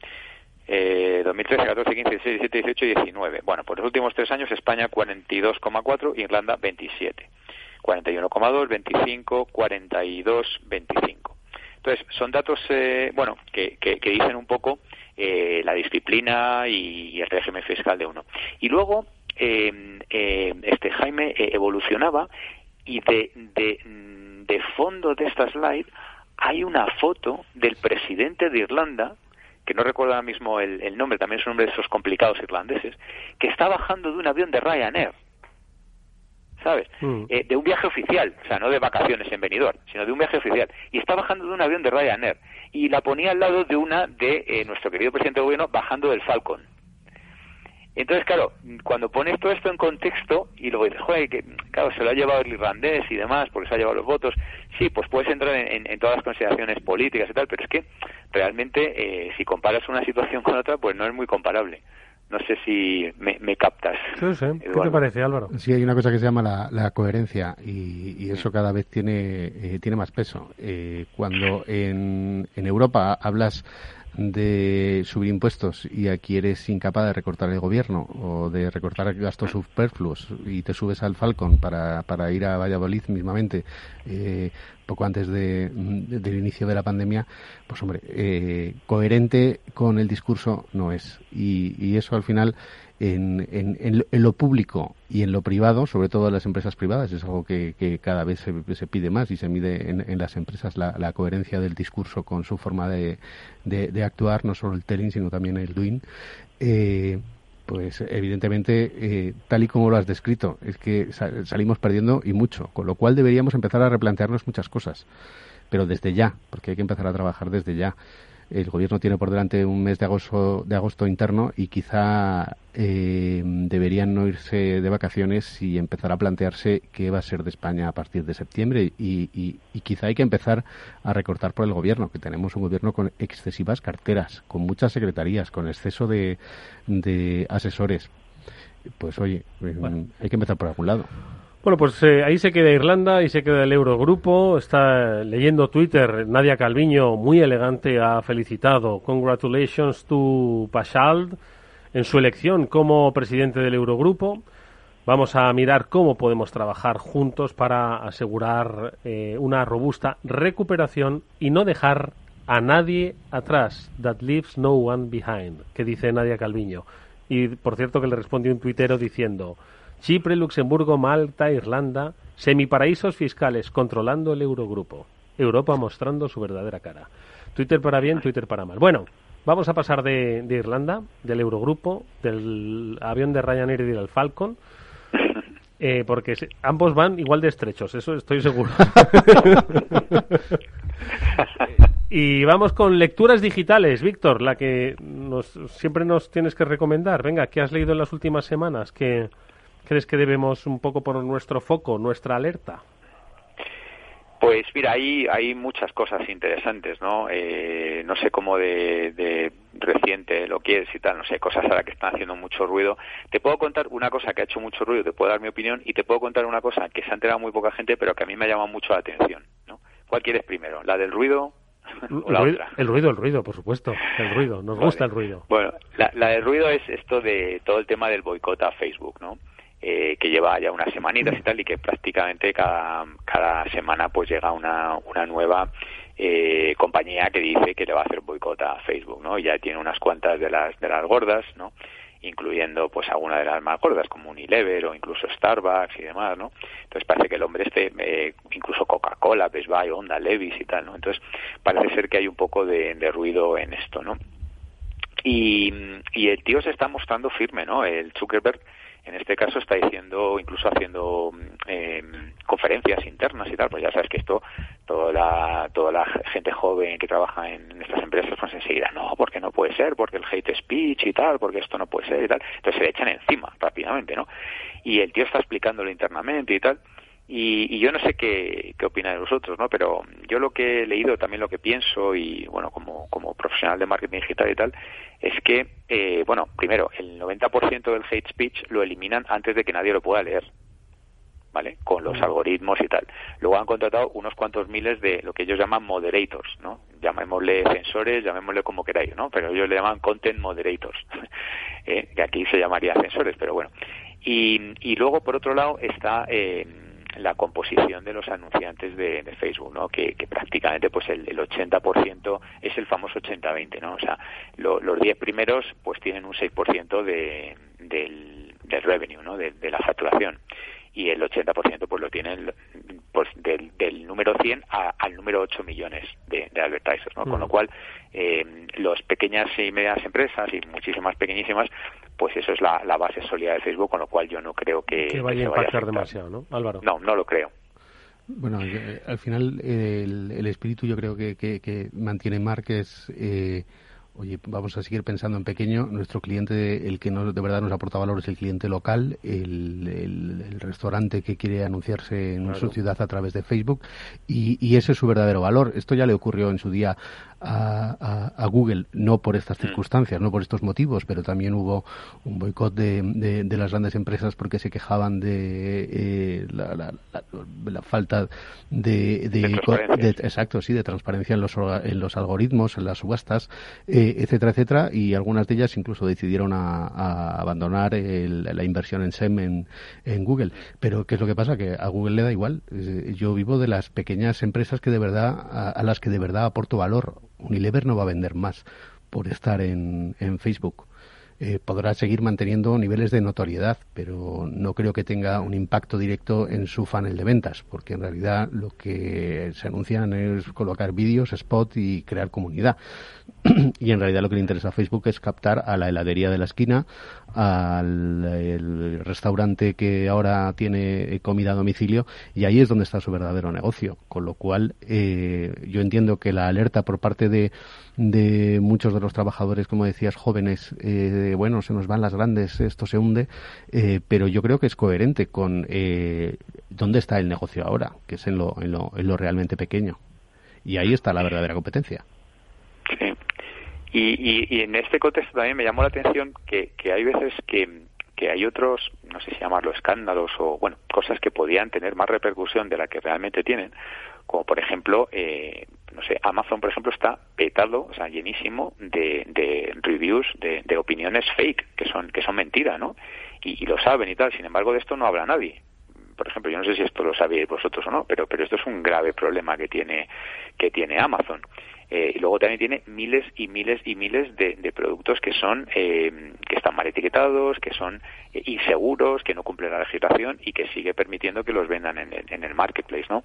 Eh, 2013, 14, 15, 16, 17, 18 y 19. Bueno, por los últimos tres años España 42,4, Irlanda 27. 41,2, 25, 42, 25. Entonces, son datos, eh, bueno, que, que, dicen un poco eh, la disciplina y, el régimen fiscal de uno. Y luego, em, em, este Jaime eh, evolucionaba y de, de de fondo de esta slide hay una foto del presidente de Irlanda, que no recuerdo ahora mismo el, nombre, también es un nombre de esos complicados irlandeses, que está bajando de un avión de Ryanair. ¿Sabes? Mm. Eh, de un viaje oficial, o sea, no de vacaciones en Benidorm, sino de un viaje oficial. Y está bajando de un avión de Ryanair. Y la ponía al lado de una de eh, nuestro querido presidente de gobierno bajando del Falcon. Entonces, claro, cuando pones todo esto en contexto y luego dices, joder, que claro, se lo ha llevado el irlandés y demás, porque se ha llevado los votos, sí, pues puedes entrar en, todas las consideraciones políticas y tal, pero es que realmente eh, si comparas una situación con otra, pues no es muy comparable. No sé si me, captas. Sí, sí. ¿Qué te parece, Álvaro? Sí, hay una cosa que se llama la, coherencia y, eso cada vez tiene, eh, tiene más peso. Eh, cuando en, en Europa hablas de subir impuestos y aquí eres incapaz de recortar el gobierno o de recortar gastos superfluos y te subes al Falcon para, para ir a Valladolid mismamente eh, poco antes de, del inicio de la pandemia, pues hombre, eh, coherente con el discurso no es. Y eso al final en, en, en, lo público y en lo privado, sobre todo en las empresas privadas, es algo que, que cada vez se, se, pide más y se mide en, las empresas la, la, coherencia del discurso con su forma de, de, actuar, no solo el telling, sino también el doing. Eh, pues evidentemente, eh, tal y como lo has descrito, es que salimos perdiendo y mucho, con lo cual deberíamos empezar a replantearnos muchas cosas, pero desde ya, porque hay que empezar a trabajar desde ya el gobierno tiene por delante un mes de agosto, de agosto interno y quizá eh, deberían no irse de vacaciones y empezar a plantearse qué va a ser de España a partir de septiembre y, y, quizá hay que empezar a recortar por el gobierno, que tenemos un gobierno con excesivas carteras, con muchas secretarías, con exceso de, de asesores. Pues oye, hay que empezar por algún lado. Bueno, pues eh, ahí se queda Irlanda y se queda el Eurogrupo. Está leyendo Twitter. Nadia Calviño, muy elegante, ha felicitado. Congratulations to Pachald en su elección como presidente del Eurogrupo. Vamos a mirar cómo podemos trabajar juntos para asegurar eh, una robusta recuperación y no dejar a nadie atrás. That leaves no one behind, que dice Nadia Calviño. Y por cierto que le respondió un tuitero diciendo Chipre, Luxemburgo, Malta, Irlanda, semiparaísos fiscales controlando el Eurogrupo. Europa mostrando su verdadera cara. Twitter para bien, Twitter para mal. Bueno, vamos a pasar de, Irlanda, del Eurogrupo, del avión de Ryanair y del Falcon. Eh, porque ambos van igual de estrechos, eso estoy seguro. y vamos con lecturas digitales, Víctor, la que nos, siempre nos tienes que recomendar. Venga, ¿qué has leído en las últimas semanas? que crees que debemos un poco poner nuestro foco, nuestra alerta? Pues mira, hay, hay muchas cosas interesantes, ¿no? Eh, no sé cómo de, de, reciente lo quieres y tal, no sé, cosas ahora que están haciendo mucho ruido. Te puedo contar una cosa que ha hecho mucho ruido, te puedo dar mi opinión, y te puedo contar una cosa que se ha enterado muy poca gente, pero que a mí me ha llamado mucho la atención, ¿no? ¿Cuál quieres primero? ¿La del ruido o la el, ruido, otra? el ruido, el ruido, por supuesto. El ruido, nos gusta el ruido. Bueno, la, la del ruido es esto de todo el tema del boicot a Facebook, ¿no? Eh, que lleva ya unas semanitas y tal y que prácticamente cada, cada semana pues llega una, una nueva eh, compañía que dice que le va a hacer boicot a Facebook, ¿no? Ya tiene unas cuantas de las de las gordas, ¿no? incluyendo pues alguna de las más gordas como Unilever o incluso Starbucks y demás, ¿no? Entonces parece que el hombre este, eh, incluso Coca-Cola, Best Buy, Honda, Levis y tal, ¿no? Entonces parece ser que hay un poco de, de ruido en esto, ¿no? Y, y el tío se está mostrando firme, ¿no? El Zuckerberg en este caso está diciendo, incluso haciendo eh, conferencias internas y tal, pues ya sabes que esto, toda la, toda la gente joven que trabaja en estas empresas, pues enseguida, no, porque no puede ser, porque el hate speech y tal, porque esto no puede ser y tal, entonces se le echan encima rápidamente, ¿no? Y el tío está explicándolo internamente y tal, y, y, yo no sé qué, qué opináis vosotros, ¿no? Pero yo lo que he leído, también lo que pienso, y bueno, como, como profesional de marketing digital y tal, es que, eh, bueno, primero, el 90% del hate speech lo eliminan antes de que nadie lo pueda leer, ¿vale? Con los algoritmos y tal. Luego han contratado unos cuantos miles de lo que ellos llaman moderators, ¿no? Llamémosle censores, llamémosle como queráis, ¿no? Pero ellos le llaman content moderators, ¿eh? que aquí se llamaría censores, pero bueno. Y, y luego, por otro lado, está... Eh, la composición de los anunciantes de, de Facebook, ¿no? Que, que, prácticamente pues el, el 80% es el famoso 80-20, ¿no? O sea, lo, los 10 primeros pues tienen un 6% de, del, del revenue, ¿no? De, de la facturación y el 80% pues lo tienen pues del, del número 100 a, al número 8 millones de, de advertisers, ¿no? Mm. Con lo cual, eh, las pequeñas y medianas empresas y muchísimas pequeñísimas, pues eso es la, la base sólida de Facebook, con lo cual yo no creo que, que vaya que a impactar demasiado, ¿no, Álvaro? No, no lo creo. Bueno, eh, al final el, el espíritu yo creo que, que, que mantiene es... Eh, oye, vamos a seguir pensando en pequeño. Nuestro cliente, el que nos, de verdad nos aporta valor es el cliente local, el, el, el restaurante que quiere anunciarse en claro. su ciudad a través de Facebook y, y, ese es su verdadero valor. Esto ya le ocurrió en su día a, a, a Google, no por estas circunstancias, no por estos motivos, pero también hubo un boicot de, de, de las grandes empresas porque se quejaban de eh, la, la, la, la, falta de, de, exacto, sí, de transparencia en los, en los algoritmos, en las subastas. Eh, etcétera, etcétera, y algunas de ellas incluso decidieron a, a abandonar el, la inversión en SEM en, en, Google. Pero ¿qué es lo que pasa? Que a Google le da igual. Yo vivo de las pequeñas empresas que de verdad, a, a las que de verdad aporto valor. Unilever no va a vender más por estar en, Facebook eh, podrá seguir manteniendo niveles de notoriedad, pero no creo que tenga un impacto directo en su funnel de ventas, porque en realidad lo que se anuncian es colocar vídeos, spot y crear comunidad. y en realidad lo que le interesa a Facebook es captar a la heladería de la esquina, al restaurante que ahora tiene comida a domicilio, y ahí es donde está su verdadero negocio. Con lo cual, eh, yo entiendo que la alerta por parte de de muchos de los trabajadores, como decías, jóvenes, eh, bueno, se nos van las grandes, esto se hunde, eh, pero yo creo que es coherente con eh, dónde está el negocio ahora, que es en lo, en lo, en lo realmente pequeño. Y ahí está la verdadera competencia. Y, y, en este contexto también me llamó la atención que, hay veces que, que hay otros, no sé si llamarlo escándalos o, bueno, cosas que podían tener más repercusión de la que realmente tienen, como por ejemplo, eh, no sé, Amazon, por ejemplo, está petado, o sea, llenísimo de, de reviews, de, de, opiniones fake, que son, que son mentira, ¿no? Y, y, lo saben y tal, sin embargo, de esto no habla nadie. Por ejemplo, yo no sé si esto lo sabéis vosotros o no, pero, pero esto es un grave problema que tiene, que tiene Amazon. Eh, y luego también tiene miles y miles y miles de, de productos que son eh, que están mal etiquetados, que son eh, inseguros, que no cumplen la legislación y que sigue permitiendo que los vendan en el, en el marketplace, ¿no?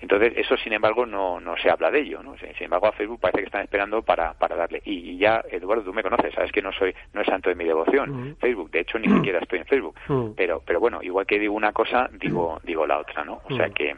Entonces eso, sin embargo, no, no se habla de ello, ¿no? Sin embargo, a Facebook parece que están esperando para, para darle. Y, y ya, Eduardo, tú me conoces, sabes que no soy no es santo de mi devoción. Uh -huh. Facebook, de hecho, ni siquiera estoy en Facebook. Uh -huh. Pero pero bueno, igual que digo una cosa, digo digo la otra, ¿no? O sea que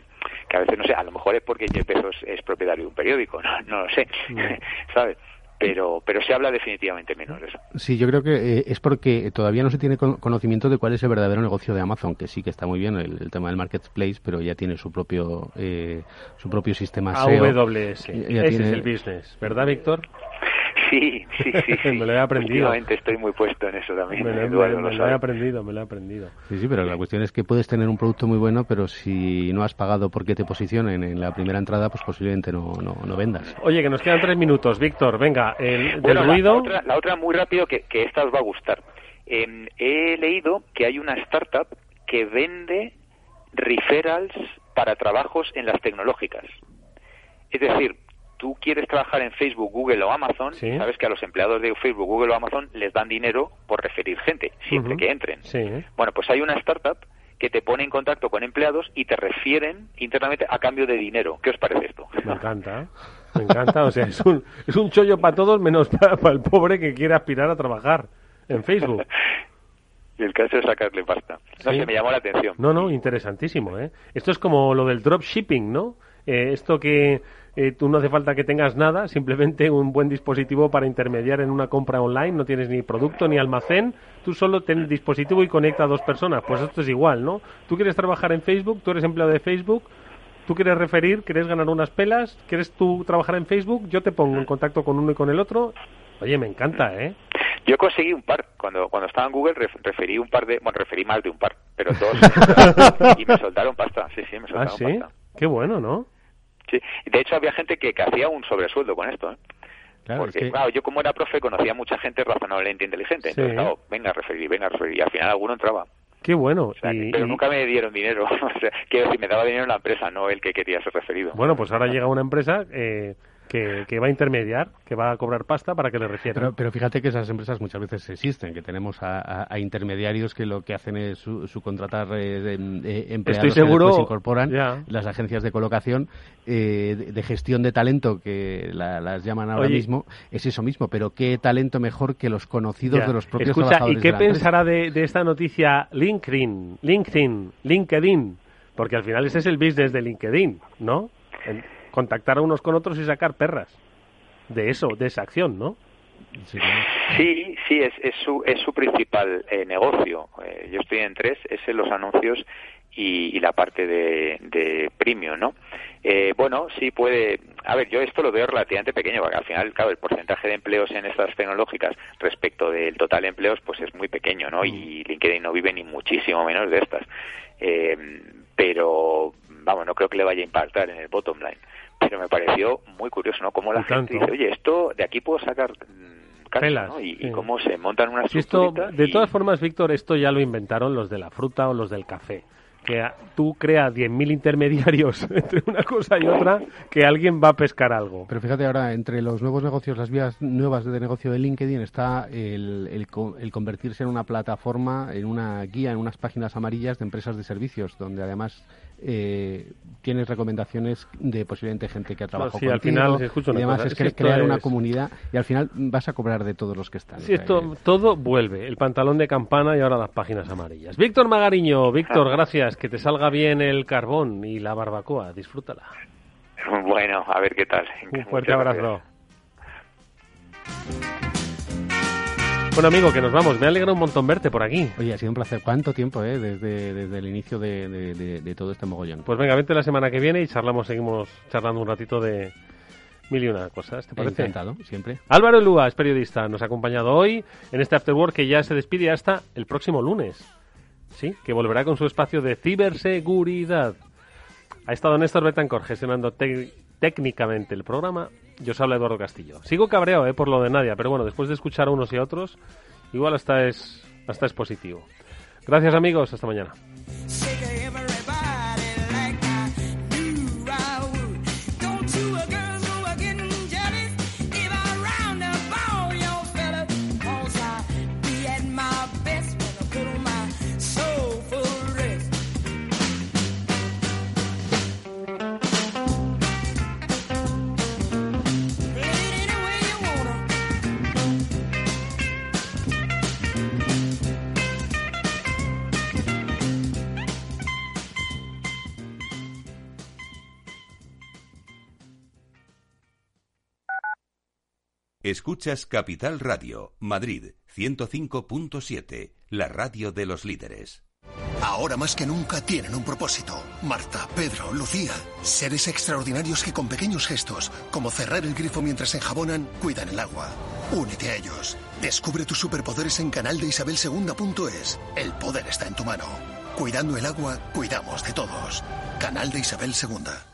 que a veces no sé, a lo mejor es porque Jeff Bezos es propietario de un periódico, no, no lo sé, ¿sabes? pero pero se habla definitivamente menos de eso. Sí, yo creo que eh, es porque todavía no se tiene conocimiento de cuál es el verdadero negocio de Amazon, que sí que está muy bien el, tema del marketplace, pero ya tiene su propio eh, su propio sistema SEO. AWS, ese es el business, ¿verdad, Víctor? Sí, sí, sí. me lo he aprendido. estoy muy puesto en eso también. Me, lo, he aprendido, me lo he aprendido. Sí, sí, pero la cuestión es que puedes tener un producto muy bueno, pero si no has pagado porque te posicionen en la primera entrada, pues posiblemente no, no, vendas. Oye, que nos quedan tres minutos. Víctor, venga, el del ruido... La, otra, muy rápido, que, que esta os va a gustar. Em, he leído que hay una startup que vende referrals para trabajos en las tecnológicas. Es decir, tú quieres trabajar en Facebook, Google o Amazon, sabes que a los empleados de Facebook, Google o Amazon les dan dinero por referir gente, siempre que entren. Bueno, pues hay una startup que te pone en contacto con empleados y te refieren internamente a cambio de dinero. ¿Qué os parece esto? Me encanta, me encanta. O sea, es un, es un chollo para todos menos para, el pobre que quiere aspirar a trabajar en Facebook. y el caso es sacarle pasta. No sé, me llamó la atención. No, no, interesantísimo, ¿eh? Esto es como lo del dropshipping, ¿no? Eh, esto que eh, tú no hace falta que tengas nada, simplemente un buen dispositivo para intermediar en una compra online, no tienes ni producto ni almacén, tú solo tienes dispositivo y conecta a dos personas. Pues esto es igual, ¿no? Tú quieres trabajar en Facebook, tú eres empleado de Facebook, tú quieres referir, quieres ganar unas pelas, quieres tú trabajar en Facebook, yo te pongo en contacto con uno y con el otro. Oye, me encanta, ¿eh? Yo conseguí un par. Cuando, cuando estaba en Google referí un par de... Bueno, referí más de un par, pero dos. y me soltaron pasta. Sí, sí, me soltaron ¿Ah, sí? Qué bueno, ¿no? Sí, de hecho había gente que, hacía un sobresueldo con esto, ¿eh? Porque, claro, yo como era profe conocía a mucha gente razonablemente inteligente. Entonces, claro, venga a referir, venga a referir. Y al final alguno entraba. Qué bueno. pero nunca me dieron dinero. o sea, quiero decir, me daba dinero la empresa, no el que quería ser referido. Bueno, pues ahora llega una empresa eh, que, va a intermediar, que va a cobrar pasta para que le refieran. Pero, fíjate que esas empresas muchas veces existen, que tenemos a, intermediarios que lo que hacen es su, contratar eh, empleados Estoy seguro, que se incorporan, las agencias de colocación, eh, de, gestión de talento, que las llaman ahora mismo, es eso mismo, pero qué talento mejor que los conocidos de los propios Escucha, ¿y qué pensará de, de esta noticia LinkedIn, LinkedIn, LinkedIn? Porque al final ese es el business de LinkedIn, ¿no? Contactar a unos con otros y sacar perras de eso, de esa acción, ¿no? Sí, sí, es, es, su, es su principal eh, negocio. Eh, yo estoy en tres, es en los anuncios y, la parte de, de premium, ¿no? Eh, bueno, sí puede. A ver, yo esto lo veo relativamente pequeño, porque al final, claro, el porcentaje de empleos en estas tecnológicas respecto del total de empleos, pues es muy pequeño, ¿no? Y mm. LinkedIn no vive ni muchísimo menos de estas. pero, vamos, no creo que le vaya a impactar en el bottom line pero me pareció muy curioso, ¿no? Cómo la gente dice, oye, esto de aquí puedo sacar Pelas, ¿no? y, cómo se montan unas esto, De todas formas, Víctor, esto ya lo inventaron los de la fruta o los del café. Que tú creas 10.000 intermediarios entre una cosa y otra, que alguien va a pescar algo. Pero fíjate ahora, entre los nuevos negocios, las vías nuevas de negocio de LinkedIn, está el, el convertirse en una plataforma, en una guía, en unas páginas amarillas de empresas de servicios, donde además eh, tienes recomendaciones de posiblemente gente que ha trabajado al final, y además es, crear una comunidad y al final vas a cobrar de todos los que están. Sí, esto todo vuelve, el pantalón de campana y ahora las páginas amarillas. Víctor Magariño, Víctor, gracias, que te salga bien el carbón y la barbacoa, disfrútala. Bueno, a ver qué tal. Un fuerte abrazo. Bueno, amigo, que nos vamos. Me alegra un montón verte por aquí. Oye, ha sido un placer. ¿Cuánto tiempo, eh? Desde, desde el inicio de, todo este mogollón. Pues venga, vente la semana que viene y charlamos, seguimos charlando un ratito de mil y una cosas. ¿Te parece? Encantado, siempre. Álvaro Lúa es periodista. Nos ha acompañado hoy en este After Work que ya se despide hasta el próximo lunes. Sí, que volverá con su espacio de ciberseguridad. Ha estado Néstor Betancor gestionando técnicamente el programa yo os habla Eduardo Castillo. Sigo cabreado eh, por lo de Nadia, pero bueno, después de escuchar a unos y a otros, igual hasta es, hasta es positivo. Gracias amigos, hasta mañana. Capital Radio, Madrid 105.7, la radio de los líderes. Ahora más que nunca tienen un propósito. Marta, Pedro, Lucía. Seres extraordinarios que con pequeños gestos, como cerrar el grifo mientras enjabonan, cuidan el agua. Únete a ellos. Descubre tus superpoderes en canal de Isabel El poder está en tu mano. Cuidando el agua, cuidamos de todos. Canal de Isabel II.